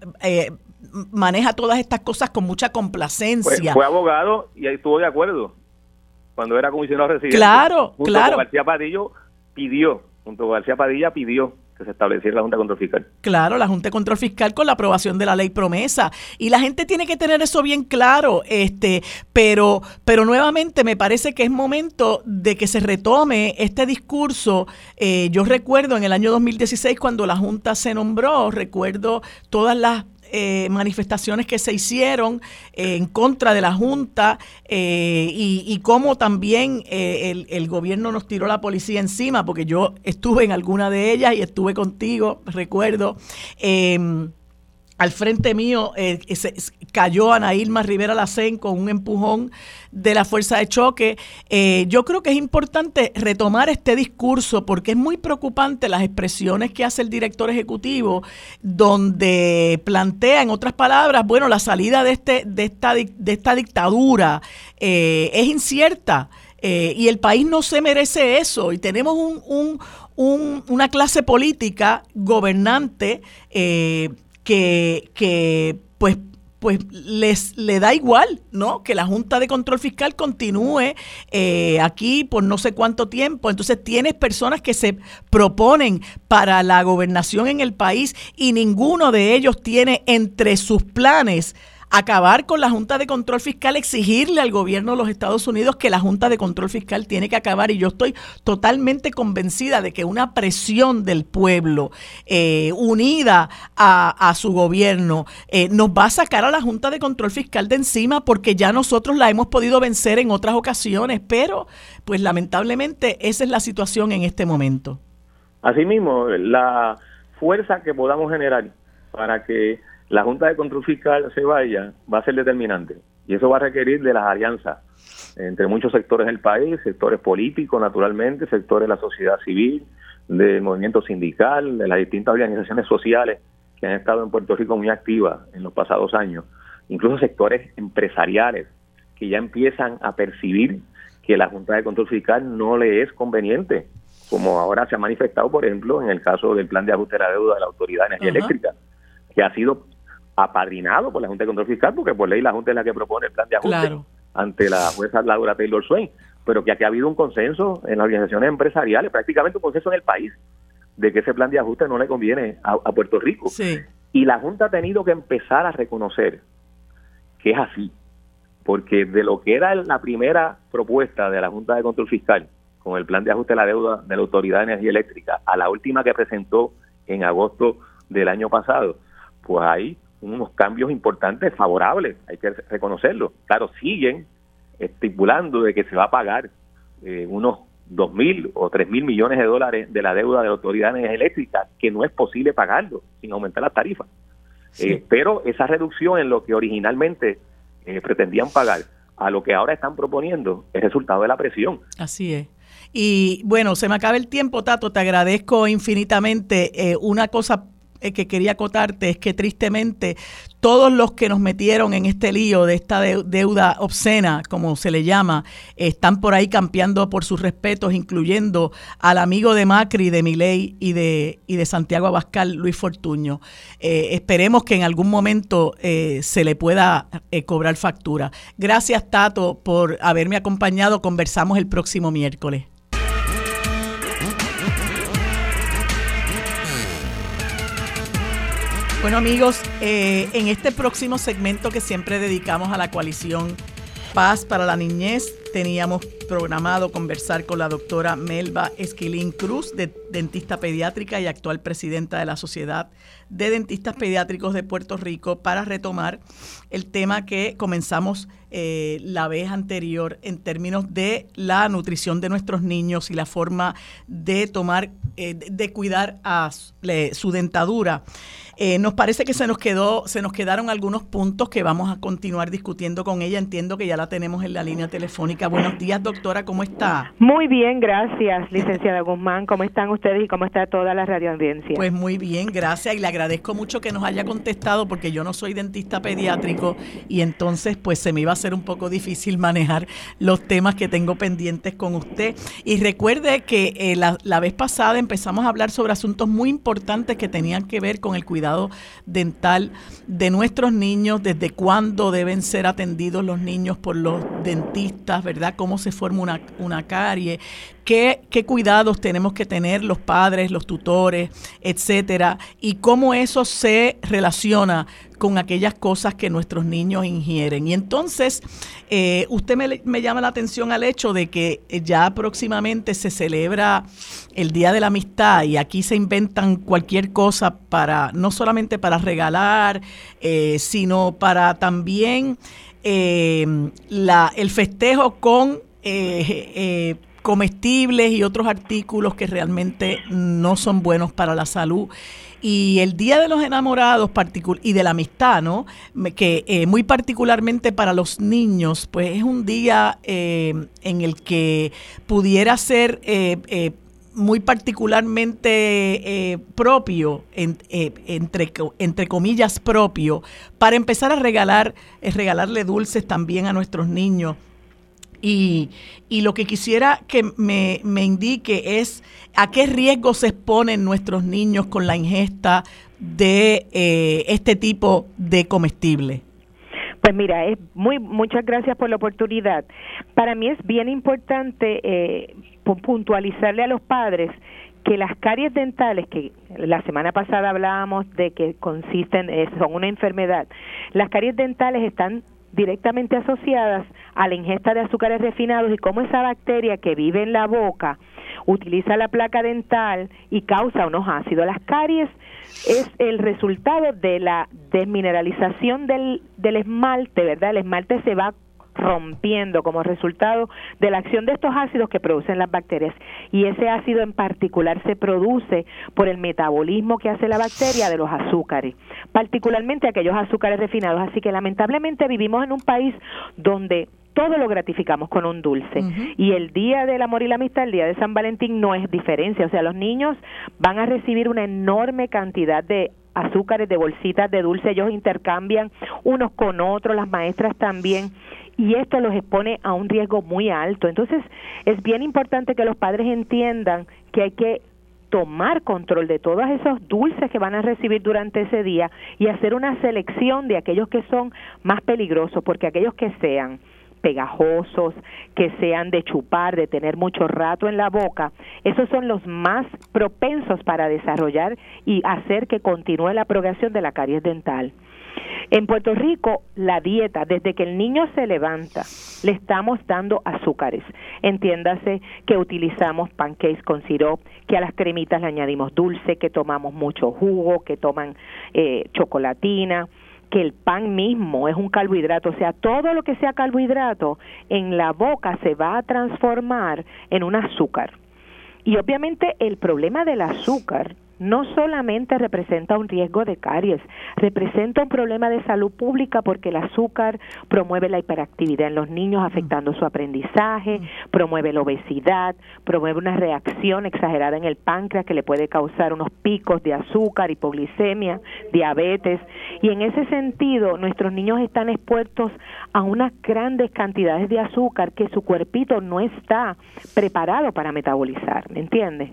maneja todas estas cosas con mucha complacencia. Fue, abogado y ahí estuvo de acuerdo cuando era comisionado residente. Claro, junto claro. Con García Padillo pidió, junto con García Padilla pidió que se estableciera la Junta de Control Fiscal. Claro, la Junta de Control Fiscal con la aprobación de la ley promesa. Y la gente tiene que tener eso bien claro, este, pero, pero nuevamente me parece que es momento de que se retome este discurso. Eh, yo recuerdo en el año 2016 cuando la Junta se nombró, recuerdo todas las eh, manifestaciones que se hicieron eh, en contra de la Junta eh, y, cómo también el, el, gobierno nos tiró la policía encima, porque yo estuve en alguna de ellas y estuve contigo, recuerdo. Al frente mío eh, se, cayó Ana Irma Rivera Lacén con un empujón de la fuerza de choque. Eh, yo creo que es importante retomar este discurso porque es muy preocupante las expresiones que hace el director ejecutivo, donde plantea, en otras palabras, bueno, la salida de, este, de, esta, de esta dictadura eh, es incierta. y el país no se merece eso. Y tenemos un, un, una clase política gobernante que, que pues pues les le da igual, ¿no? Que la Junta de Control Fiscal continúe eh, aquí por no sé cuánto tiempo. Entonces tienes personas que se proponen para la gobernación en el país y ninguno de ellos tiene entre sus planes acabar con la Junta de Control Fiscal, exigirle al gobierno de los Estados Unidos que la Junta de Control Fiscal tiene que acabar. Y yo estoy totalmente convencida de que una presión del pueblo eh, unida a, su gobierno eh, nos va a sacar a la Junta de Control Fiscal de encima porque ya nosotros la hemos podido vencer en otras ocasiones. Pero, pues lamentablemente, esa es la situación en este momento. Asimismo, la fuerza que podamos generar para que la Junta de Control Fiscal se vaya, va a ser determinante. Y eso va a requerir de las alianzas entre muchos sectores del país, sectores políticos, naturalmente, sectores de la sociedad civil, del movimiento sindical, de las distintas organizaciones sociales que han estado en Puerto Rico muy activas en los pasados años, incluso sectores empresariales que ya empiezan a percibir que la Junta de Control Fiscal no le es conveniente, como ahora se ha manifestado, por ejemplo, en el caso del plan de ajuste de la deuda de la Autoridad de Energía Eléctrica, que ha sido apadrinado por la Junta de Control Fiscal, porque por ley la Junta es la que propone el plan de ajuste ante la jueza Laura Taylor Swain, pero que aquí ha habido un consenso en las organizaciones empresariales, prácticamente un consenso en el país, de que ese plan de ajuste no le conviene a, Puerto Rico. Y la Junta ha tenido que empezar a reconocer que es así, porque de lo que era la primera propuesta de la Junta de Control Fiscal, con el plan de ajuste de la deuda de la Autoridad de Energía Eléctrica, a la última que presentó en agosto del año pasado, pues ahí unos cambios importantes favorables, hay que reconocerlo. Claro, siguen estipulando de que se va a pagar eh, unos dos mil o tres mil millones de dólares de la deuda de autoridades eléctricas, que no es posible pagarlo sin aumentar las tarifas. Eh, pero esa reducción en lo que originalmente eh, pretendían pagar a lo que ahora están proponiendo es resultado de la presión. Así es. Y bueno, se me acaba el tiempo, Tato, te agradezco infinitamente. una cosa que quería acotarte es que tristemente todos los que nos metieron en este lío de esta deuda obscena, como se le llama, están por ahí campeando por sus respetos, incluyendo al amigo de Macri, de Miley y de, y de Santiago Abascal, Luis Fortuño. Eh, esperemos que en algún momento eh, se le pueda cobrar factura. Gracias, Tato, por haberme acompañado. Conversamos el próximo miércoles. Bueno amigos, eh, en este próximo segmento que siempre dedicamos a la coalición Paz para la Niñez, teníamos programado conversar con la doctora Melba Esquilín Cruz, de, dentista pediátrica y actual presidenta de la Sociedad de Dentistas Pediátricos de Puerto Rico, para retomar el tema que comenzamos eh, la vez anterior en términos de la nutrición de nuestros niños y la forma de tomar, eh, de cuidar a su dentadura. Eh, nos parece que se nos quedó, se nos quedaron algunos puntos que vamos a continuar discutiendo con ella. Entiendo que ya la tenemos en la línea telefónica Buenos días, doctora, ¿cómo está? Muy bien, gracias, licenciada Guzmán. ¿Cómo están ustedes y cómo está toda la radioaudiencia? Pues muy bien, gracias y le agradezco mucho que nos haya contestado porque yo no soy dentista pediátrico y entonces pues se me iba a hacer un poco difícil manejar los temas que tengo pendientes con usted. Y recuerde que eh, la, la vez pasada empezamos a hablar sobre asuntos muy importantes que tenían que ver con el cuidado dental de nuestros niños, desde cuándo deben ser atendidos los niños por los dentistas, ¿verdad? Cómo se forma una, una carie, qué, qué cuidados tenemos que tener los padres, los tutores, etcétera, y cómo eso se relaciona con aquellas cosas que nuestros niños ingieren. Y entonces, eh, usted me, me, llama la atención al hecho de que ya próximamente se celebra el Día de la Amistad y aquí se inventan cualquier cosa para, no solamente para regalar, eh, sino para también eh, el festejo con eh, comestibles y otros artículos que realmente no son buenos para la salud. Y el Día de los Enamorados y de la Amistad, ¿no? Que eh, muy particularmente para los niños, pues es un día eh, en el que pudiera ser eh, muy particularmente propio, en, entre, entre comillas propio, para empezar a regalar, regalarle dulces también a nuestros niños y, lo que quisiera que me, me, indique es a qué riesgo se exponen nuestros niños con la ingesta de eh, este tipo de comestible. Pues mira, es muy muchas gracias por la oportunidad. Para mí es bien importante eh, puntualizarle a los padres que las caries dentales, que la semana pasada hablábamos de que consisten, son una enfermedad, las caries dentales están directamente asociadas a la ingesta de azúcares refinados y cómo esa bacteria que vive en la boca utiliza la placa dental y causa unos ácidos. Las caries es el resultado de la desmineralización del, del esmalte, ¿verdad? El esmalte se va rompiendo como resultado de la acción de estos ácidos que producen las bacterias. Y ese ácido en particular se produce por el metabolismo que hace la bacteria de los azúcares, particularmente aquellos azúcares refinados. Así que lamentablemente vivimos en un país donde todo lo gratificamos con un dulce. Y el día del amor y la amistad, el día de San Valentín, no es diferencia. O sea, los niños van a recibir una enorme cantidad de azúcares, de bolsitas de dulce, ellos intercambian unos con otros, las maestras también y esto los expone a un riesgo muy alto. Entonces, es bien importante que los padres entiendan que hay que tomar control de todos esos dulces que van a recibir durante ese día y hacer una selección de aquellos que son más peligrosos, porque aquellos que sean pegajosos, que sean de chupar, de tener mucho rato en la boca, esos son los más propensos para desarrollar y hacer que continúe la progresión de la caries dental. En Puerto Rico, la dieta, desde que el niño se levanta, le estamos dando azúcares. Entiéndase que utilizamos pancakes con sirop, que a las cremitas le añadimos dulce, que tomamos mucho jugo, que toman eh, chocolatina, que el pan mismo es un carbohidrato, o sea, todo lo que sea carbohidrato en la boca se va a transformar en un azúcar. Y obviamente el problema del azúcar no solamente representa un riesgo de caries, representa un problema de salud pública porque el azúcar promueve la hiperactividad en los niños afectando su aprendizaje, promueve la obesidad, promueve una reacción exagerada en el páncreas que le puede causar unos picos de azúcar, hipoglicemia, diabetes. Y en ese sentido nuestros niños están expuestos a unas grandes cantidades de azúcar que su cuerpito no está preparado para metabolizar, ¿me entiendes?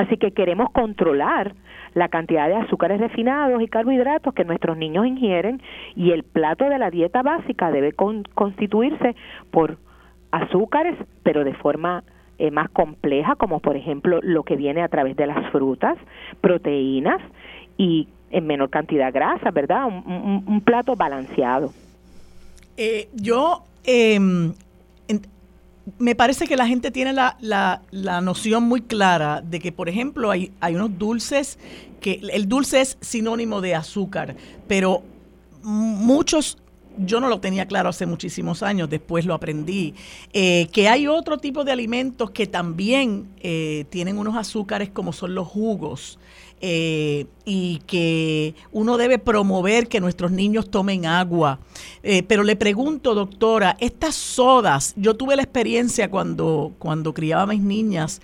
Así que queremos controlar la cantidad de azúcares refinados y carbohidratos que nuestros niños ingieren y el plato de la dieta básica debe constituirse por azúcares, pero de forma eh, más compleja, como por ejemplo lo que viene a través de las frutas, proteínas y en menor cantidad grasa, ¿verdad? Un, plato balanceado. Eh, yo eh, me parece que la gente tiene la, la, la, noción muy clara de que, por ejemplo, hay, hay unos dulces que el dulce es sinónimo de azúcar, pero muchos yo no lo tenía claro hace muchísimos años, después lo aprendí, eh, que hay otro tipo de alimentos que también eh, tienen unos azúcares como son los jugos. Eh, y que uno debe promover que nuestros niños tomen agua. pero le pregunto, doctora, estas sodas, yo tuve la experiencia cuando, cuando criaba a mis niñas,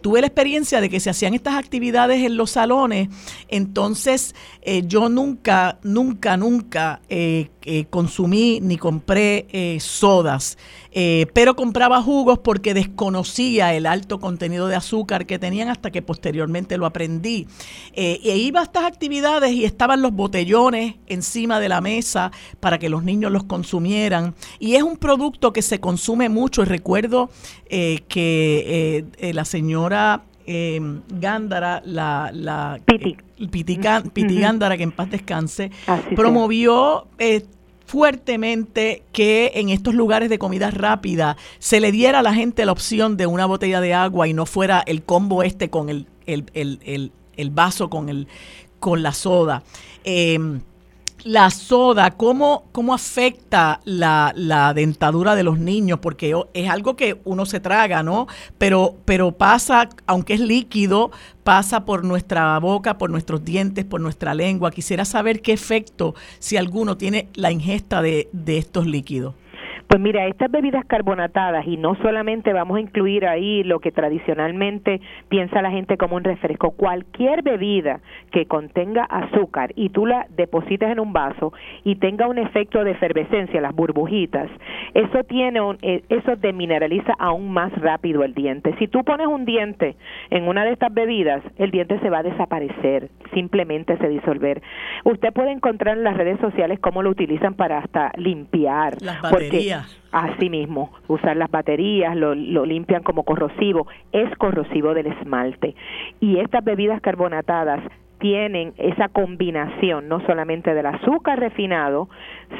tuve la experiencia de que se hacían estas actividades en los salones, entonces yo nunca, nunca, nunca consumí ni compré eh, sodas, eh, pero compraba jugos porque desconocía el alto contenido de azúcar que tenían hasta que posteriormente lo aprendí. Eh, e iba a estas actividades y estaban los botellones encima de la mesa para que los niños los consumieran. Y es un producto que se consume mucho. Y recuerdo que la señora Gándara, la, la Piti. Piti, Gándara, que en paz descanse, promovió fuertemente que en estos lugares de comida rápida se le diera a la gente la opción de una botella de agua y no fuera el combo este con el, el, vaso con, el, con la soda. Em, la soda, ¿cómo, cómo afecta la, la, dentadura de los niños? Porque es algo que uno se traga, ¿no? Pero, pero pasa, aunque es líquido, pasa por nuestra boca, por nuestros dientes, por nuestra lengua. Quisiera saber qué efecto, si alguno, tiene la ingesta de, de estos líquidos. Pues mira, estas bebidas carbonatadas, y no solamente vamos a incluir ahí lo que tradicionalmente piensa la gente como un refresco, cualquier bebida que contenga azúcar y tú la depositas en un vaso y tenga un efecto de efervescencia, las burbujitas, eso tiene un, eh, eso demineraliza aún más rápido el diente. Si tú pones un diente en una de estas bebidas, el diente se va a desaparecer, simplemente se disolver. Usted puede encontrar en las redes sociales cómo lo utilizan para hasta limpiar. Las baterías. Así mismo, usar las baterías, lo, lo, limpian como corrosivo, es corrosivo del esmalte. Y estas bebidas carbonatadas tienen esa combinación no solamente del azúcar refinado,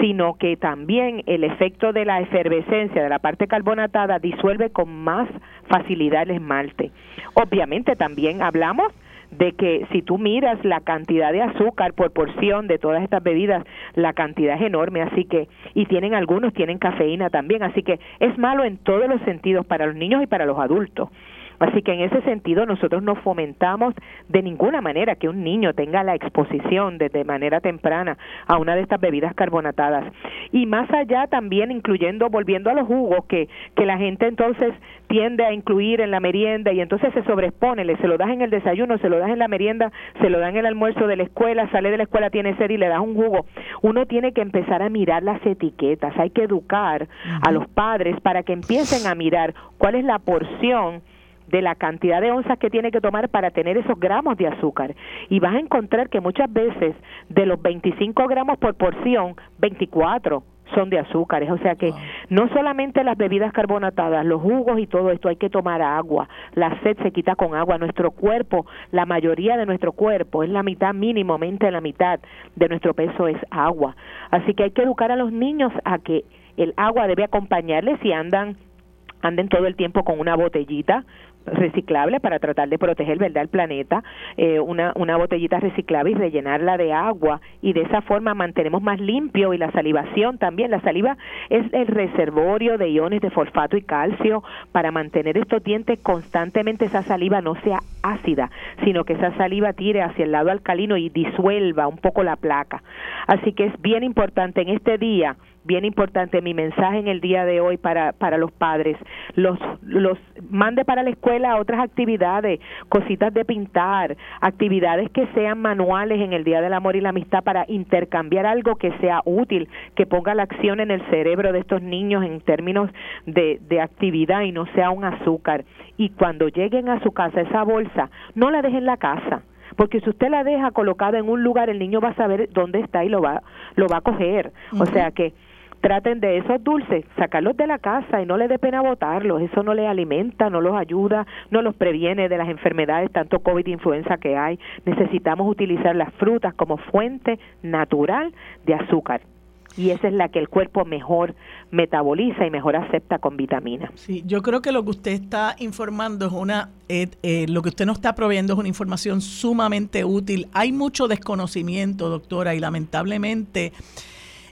sino que también el efecto de la efervescencia de la parte carbonatada disuelve con más facilidad el esmalte. Obviamente también hablamos de que si tú miras la cantidad de azúcar por porción de todas estas bebidas, la cantidad es enorme, así que, y tienen algunos, tienen cafeína también, así que es malo en todos los sentidos para los niños y para los adultos. Así que en ese sentido nosotros no fomentamos de ninguna manera que un niño tenga la exposición desde manera temprana a una de estas bebidas carbonatadas. Y más allá también incluyendo, volviendo a los jugos que, que la gente entonces tiende a incluir en la merienda y entonces se sobreexpone, le se lo das en el desayuno, se lo das en la merienda, se lo da en el almuerzo de la escuela, sale de la escuela, tiene sed y le das un jugo. Uno tiene que empezar a mirar las etiquetas, hay que educar a los padres para que empiecen a mirar cuál es la porción de la cantidad de onzas que tiene que tomar para tener esos gramos de azúcar. Y vas a encontrar que muchas veces de los 25 gramos por porción, 24 son de azúcares. O sea que no solamente las bebidas carbonatadas, los jugos y todo esto, hay que tomar agua. La sed se quita con agua. Nuestro cuerpo, la mayoría de nuestro cuerpo, es la mitad, mínimamente la mitad de nuestro peso es agua. Así que hay que educar a los niños a que el agua debe acompañarles si andan anden todo el tiempo con una botellita reciclable para tratar de proteger verdad el planeta eh, una, una botellita reciclable y rellenarla de agua. Y de esa forma mantenemos más limpio y la salivación también. La saliva es el reservorio de iones de fosfato y calcio para mantener estos dientes constantemente esa saliva no sea ácida sino que esa saliva tire hacia el lado alcalino y disuelva un poco la placa. Así que es bien importante en este día bien importante mi mensaje en el día de hoy para, para los padres. Los, los mande para la escuela otras actividades, cositas de pintar, actividades que sean manuales en el Día del Amor y la Amistad para intercambiar algo que sea útil, que ponga la acción en el cerebro de estos niños en términos de, de actividad y no sea un azúcar. Y cuando lleguen a su casa esa bolsa, no la dejen en la casa porque si usted la deja colocada en un lugar el niño va a saber dónde está y lo va lo va a coger o sea que traten de esos dulces, sacarlos de la casa y no les dé pena botarlos, eso no les alimenta, no los ayuda, no los previene de las enfermedades, tanto COVID e influenza que hay. Necesitamos utilizar las frutas como fuente natural de azúcar y esa es la que el cuerpo mejor metaboliza y mejor acepta con vitaminas. Sí, yo creo que lo que usted está informando es una, eh, eh, lo que usted nos está proveyendo es una información sumamente útil. Hay mucho desconocimiento, doctora, y lamentablemente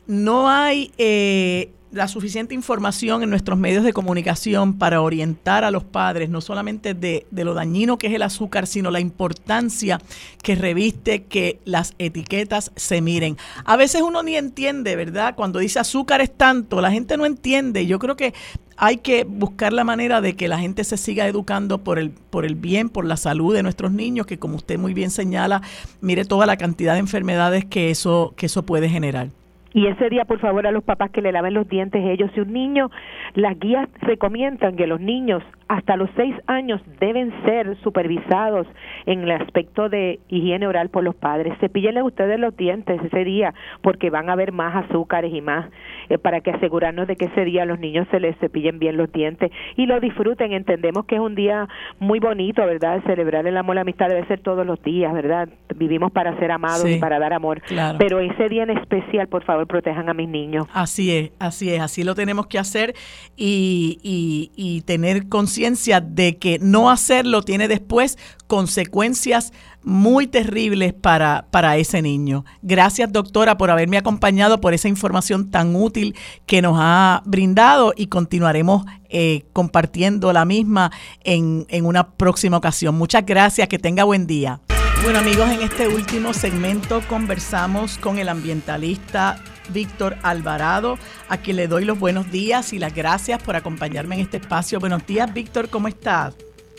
no hay eh, la suficiente información en nuestros medios de comunicación para orientar a los padres, no solamente de, de, lo dañino que es el azúcar, sino la importancia que reviste que las etiquetas se miren. A veces uno ni entiende, ¿verdad? Cuando dice azúcar es tanto, la gente no entiende. Yo creo que hay que buscar la manera de que la gente se siga educando por el, por el bien, por la salud de nuestros niños, que como usted muy bien señala, mire toda la cantidad de enfermedades que eso, que eso puede generar. Y ese día, por favor, a los papás que le laven los dientes ellos. Si un niño, las guías recomiendan que los niños hasta los seis años deben ser supervisados en el aspecto de higiene oral por los padres. Cepíllenle ustedes los dientes ese día porque van a haber más azúcares y más eh, para que asegurarnos de que ese día los niños se les cepillen bien los dientes y lo disfruten. Entendemos que es un día muy bonito, ¿verdad? Celebrar el amor, la amistad debe ser todos los días, ¿verdad? Vivimos para ser amados y para dar amor. Pero ese día en especial, por favor, protejan a mis niños. Así es, así es, así lo tenemos que hacer y, y, y tener conciencia de que no hacerlo tiene después consecuencias muy terribles para, para ese niño. Gracias doctora por haberme acompañado, por esa información tan útil que nos ha brindado y continuaremos eh, compartiendo la misma en, en una próxima ocasión. Muchas gracias, que tenga buen día. Bueno amigos, en este último segmento conversamos con el ambientalista Víctor Alvarado, a quien le doy los buenos días y las gracias por acompañarme en este espacio. Buenos días, Víctor, ¿cómo estás?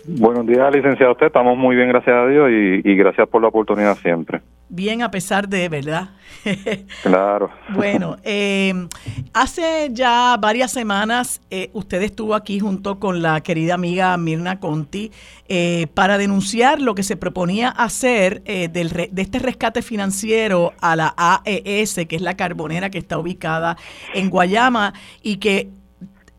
Buenos días, licenciado. Usted estamos muy bien, gracias a Dios, y, gracias por la oportunidad siempre. Bien, a pesar de, ¿verdad? [LAUGHS] claro. Bueno, [LAUGHS] eh, hace ya varias semanas eh, usted estuvo aquí junto con la querida amiga Mirna Conti eh, para denunciar lo que se proponía hacer del, de este rescate financiero a la AES, que es la carbonera que está ubicada en Guayama y que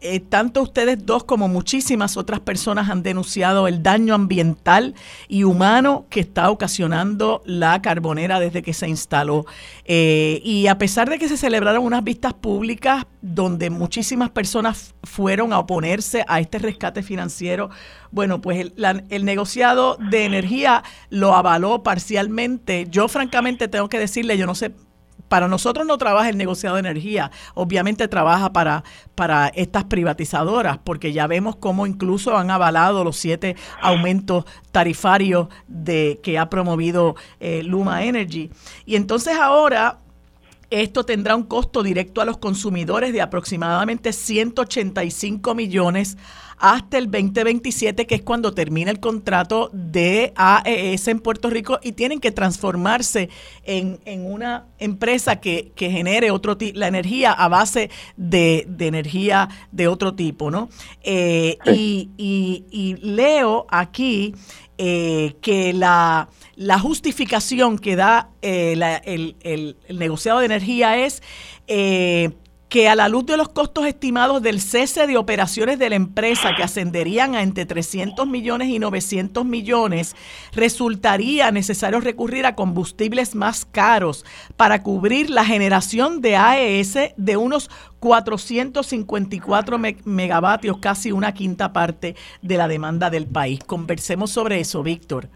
eh, tanto ustedes dos como muchísimas otras personas han denunciado el daño ambiental y humano que está ocasionando la carbonera desde que se instaló. Eh, y a pesar de que se celebraron unas vistas públicas donde muchísimas personas fueron a oponerse a este rescate financiero, bueno, pues el, el negociado de energía lo avaló parcialmente. Yo francamente tengo que decirle, yo no sé para nosotros no trabaja el negociado de energía, obviamente trabaja para, para estas privatizadoras, porque ya vemos cómo incluso han avalado los siete aumentos tarifarios de, que ha promovido eh, Luma Energy. Y entonces ahora esto tendrá un costo directo a los consumidores de aproximadamente 185 millones hasta el 2027, que es cuando termina el contrato de AES en Puerto Rico y tienen que transformarse en, una empresa que, genere otro la energía a base de, energía de otro tipo, ¿no? Eh, y, leo aquí eh, que la, justificación que da eh, el, el, negociado de energía es que a la luz de los costos estimados del cese de operaciones de la empresa que ascenderían a entre 300 millones y 900 millones, resultaría necesario recurrir a combustibles más caros para cubrir la generación de AES de unos 454 megavatios, casi una quinta parte de la demanda del país. Conversemos sobre eso, Víctor.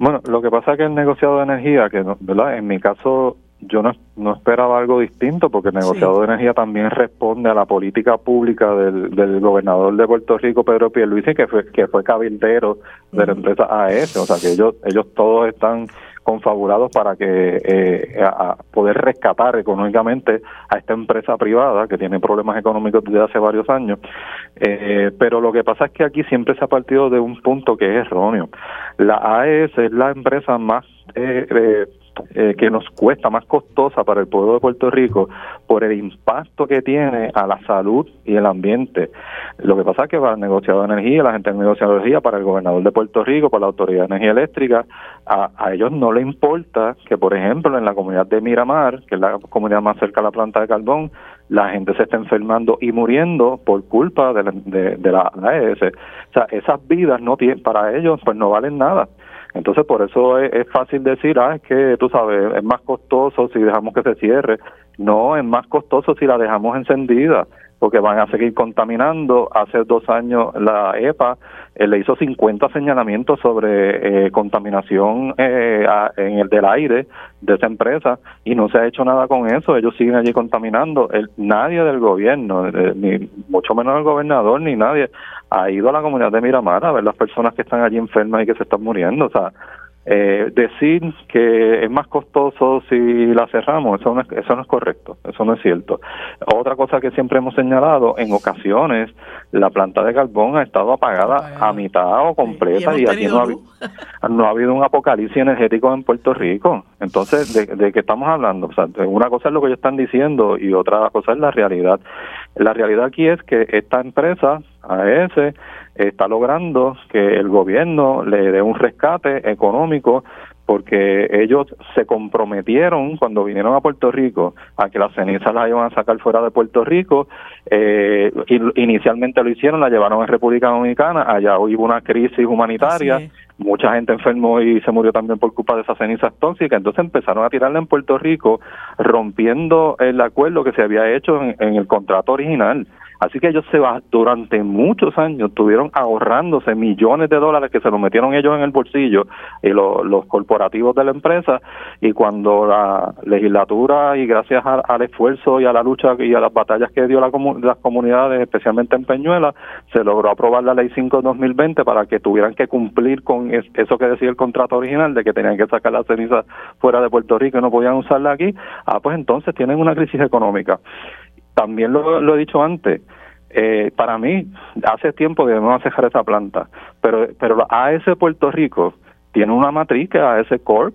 Bueno, lo que pasa es que el negociado de energía, que en mi caso yo no, no esperaba algo distinto porque el negociado de energía también responde a la política pública del, del gobernador de Puerto Rico, Pedro Pierluisi, que fue, que fue cabildero de la empresa AES, o sea que ellos, ellos todos están confabulados para que eh, a poder rescatar económicamente a esta empresa privada que tiene problemas económicos desde hace varios años. Eh, pero lo que pasa es que aquí siempre se ha partido de un punto que es erróneo. La AES es la empresa más eh, eh que nos cuesta más costosa para el pueblo de Puerto Rico por el impacto que tiene a la salud y el ambiente. Lo que pasa es que para el negociado de energía, la gente del negociado de energía, para el gobernador de Puerto Rico, para la Autoridad de Energía Eléctrica, a, ellos no les importa que, por ejemplo, en la comunidad de Miramar, que es la comunidad más cerca a la planta de carbón, la gente se está enfermando y muriendo por culpa de la, de la AES. O sea, esas vidas no tienen, para ellos pues no valen nada. Entonces, por eso es, fácil decir, ah, es que tú sabes, es más costoso si dejamos que se cierre. No, es más costoso si la dejamos encendida. Porque van a seguir contaminando. Hace dos años la EPA eh, le hizo 50 señalamientos sobre eh, contaminación eh, en el del aire de esa empresa y no se ha hecho nada con eso. Ellos siguen allí contaminando. El, nadie del gobierno, ni mucho menos el gobernador, ni nadie ha ido a la comunidad de Miramar a ver las personas que están allí enfermas y que se están muriendo. O sea, eh, decir que es más costoso si la cerramos, eso no, es, eso no es correcto, eso no es cierto. Otra cosa que siempre hemos señalado, en ocasiones la planta de carbón ha estado apagada a mitad o completa y, aquí no ha, no ha, habido un apocalipsis energético en Puerto Rico. Entonces, ¿de, de qué estamos hablando? O sea, una cosa es lo que ellos están diciendo y otra cosa es la realidad. La realidad aquí es que esta empresa, AES, está logrando que el gobierno le dé un rescate económico porque ellos se comprometieron cuando vinieron a Puerto Rico a que las cenizas las iban a sacar fuera de Puerto Rico. Eh, inicialmente lo hicieron, la llevaron a República Dominicana, allá hubo una crisis humanitaria, mucha gente enfermó y se murió también por culpa de esas cenizas tóxicas, entonces empezaron a tirarla en Puerto Rico rompiendo el acuerdo que se había hecho en el contrato original. Así que ellos se va, durante muchos años estuvieron ahorrándose millones de dólares que se los metieron ellos en el bolsillo y los corporativos de la empresa. Y cuando la legislatura y gracias al esfuerzo y a la lucha y a las batallas que dio la las comunidades, especialmente en Peñuela, se logró aprobar la ley 5 2020 para que tuvieran que cumplir con eso que decía el contrato original de que tenían que sacar la ceniza fuera de Puerto Rico y no podían usarla aquí, ah, pues entonces tienen una crisis económica también lo, he dicho antes, eh, para mí, hace tiempo debemos dejar esa planta, pero, pero AS Puerto Rico tiene una matriz que es AS Corp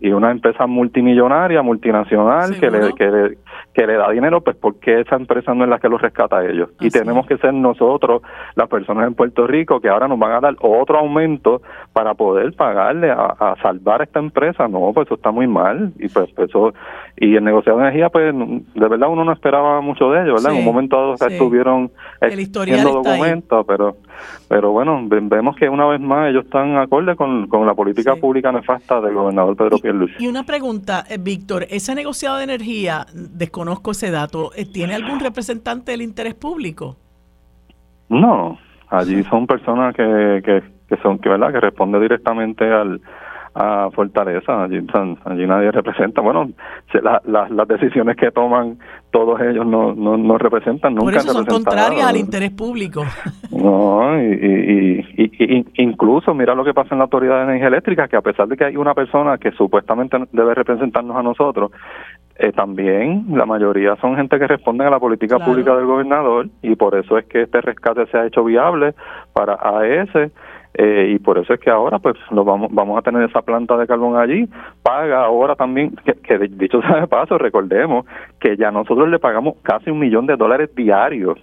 y una empresa multimillonaria, multinacional, que le, que, que le da dinero, pues porque esa empresa no es la que lo rescata a ellos. y tenemos que ser nosotros, las personas en Puerto Rico, que ahora nos van a dar otro aumento para poder pagarle a, salvar a esta empresa. No, pues eso está muy mal. Y pues, pues eso, y el negociado de energía, pues de verdad uno no esperaba mucho de ellos, ¿verdad? en un momento dado estuvieron haciendo documentos, pero pero bueno, vemos que una vez más ellos están acorde con, con la política pública nefasta del gobernador Pedro Pierluisi. Y una pregunta, eh, Víctor, ese negociado de energía, desconozco ese dato, eh, ¿tiene algún representante del interés público? No, allí son personas que, que, que son que verdad que responden directamente al a Fortaleza, allí, allí nadie representa. Bueno, las decisiones que toman todos ellos no, no, no representan nunca. Por eso son contrarias al interés público. [LAUGHS] No, y, y, incluso mira lo que pasa en la Autoridad de Energía Eléctrica, que a pesar de que hay una persona que supuestamente debe representarnos a nosotros, eh, también la mayoría son gente que responden a la política pública del gobernador y por eso es que este rescate se ha hecho viable para AES eh, y por eso es que ahora pues lo vamos vamos a tener esa planta de carbón allí paga ahora también que, dicho sea de paso recordemos que ya nosotros le pagamos casi un millón de dólares diarios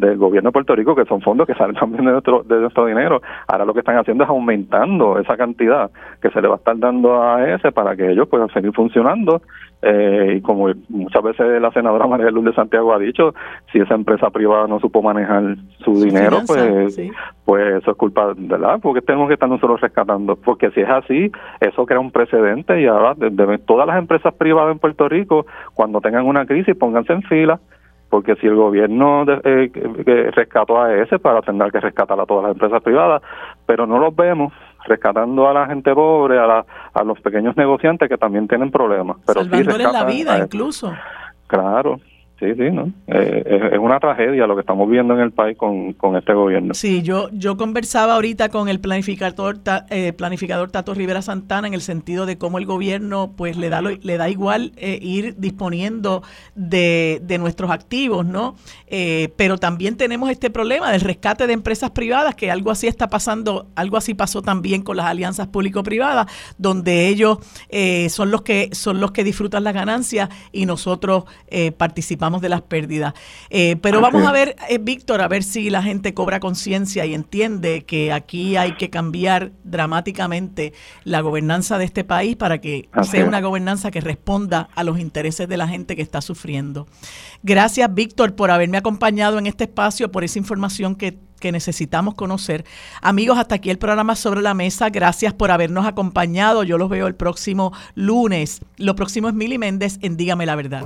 del gobierno de Puerto Rico, que son fondos que salen [LAUGHS] también de nuestro, de nuestro dinero. Ahora lo que están haciendo es aumentando esa cantidad que se le va a estar dando a ese para que ellos puedan seguir funcionando. Eh, y como muchas veces la senadora [LAUGHS] María Luz de Santiago ha dicho, si esa empresa privada no supo manejar su, dinero, pues, pues eso es culpa de la, porque tenemos que estar nosotros rescatando. Porque si es así, eso crea un precedente y ahora todas las empresas privadas en Puerto Rico, cuando tengan una crisis, pónganse en fila porque si el gobierno eh, rescató a ese para tener que rescatar a todas las empresas privadas, pero no los vemos rescatando a la gente pobre, a, a los pequeños negociantes que también tienen problemas. Pero Salvándoles la vida incluso. Claro, Sí, sí, ¿no? Eh, es, una tragedia lo que estamos viendo en el país con, con este gobierno. Sí, yo yo conversaba ahorita con el planificador eh, planificador Tato Rivera Santana en el sentido de cómo el gobierno pues le da le da igual eh, ir disponiendo de, de, nuestros activos, ¿no? pero también tenemos este problema del rescate de empresas privadas, que algo así está pasando, algo así pasó también con las alianzas público-privadas, donde ellos son los que son los que disfrutan las ganancias y nosotros participamos de las pérdidas. Eh, pero vamos a ver, eh, Víctor, a ver si la gente cobra conciencia y entiende que aquí hay que cambiar dramáticamente la gobernanza de este país para que sea una gobernanza que responda a los intereses de la gente que está sufriendo. Gracias, Víctor, por haberme acompañado en este espacio, por esa información que que necesitamos conocer. Amigos, hasta aquí el programa sobre la mesa. Gracias por habernos acompañado. Yo los veo el próximo lunes. Lo próximo es Mili Méndez en Dígame la Verdad.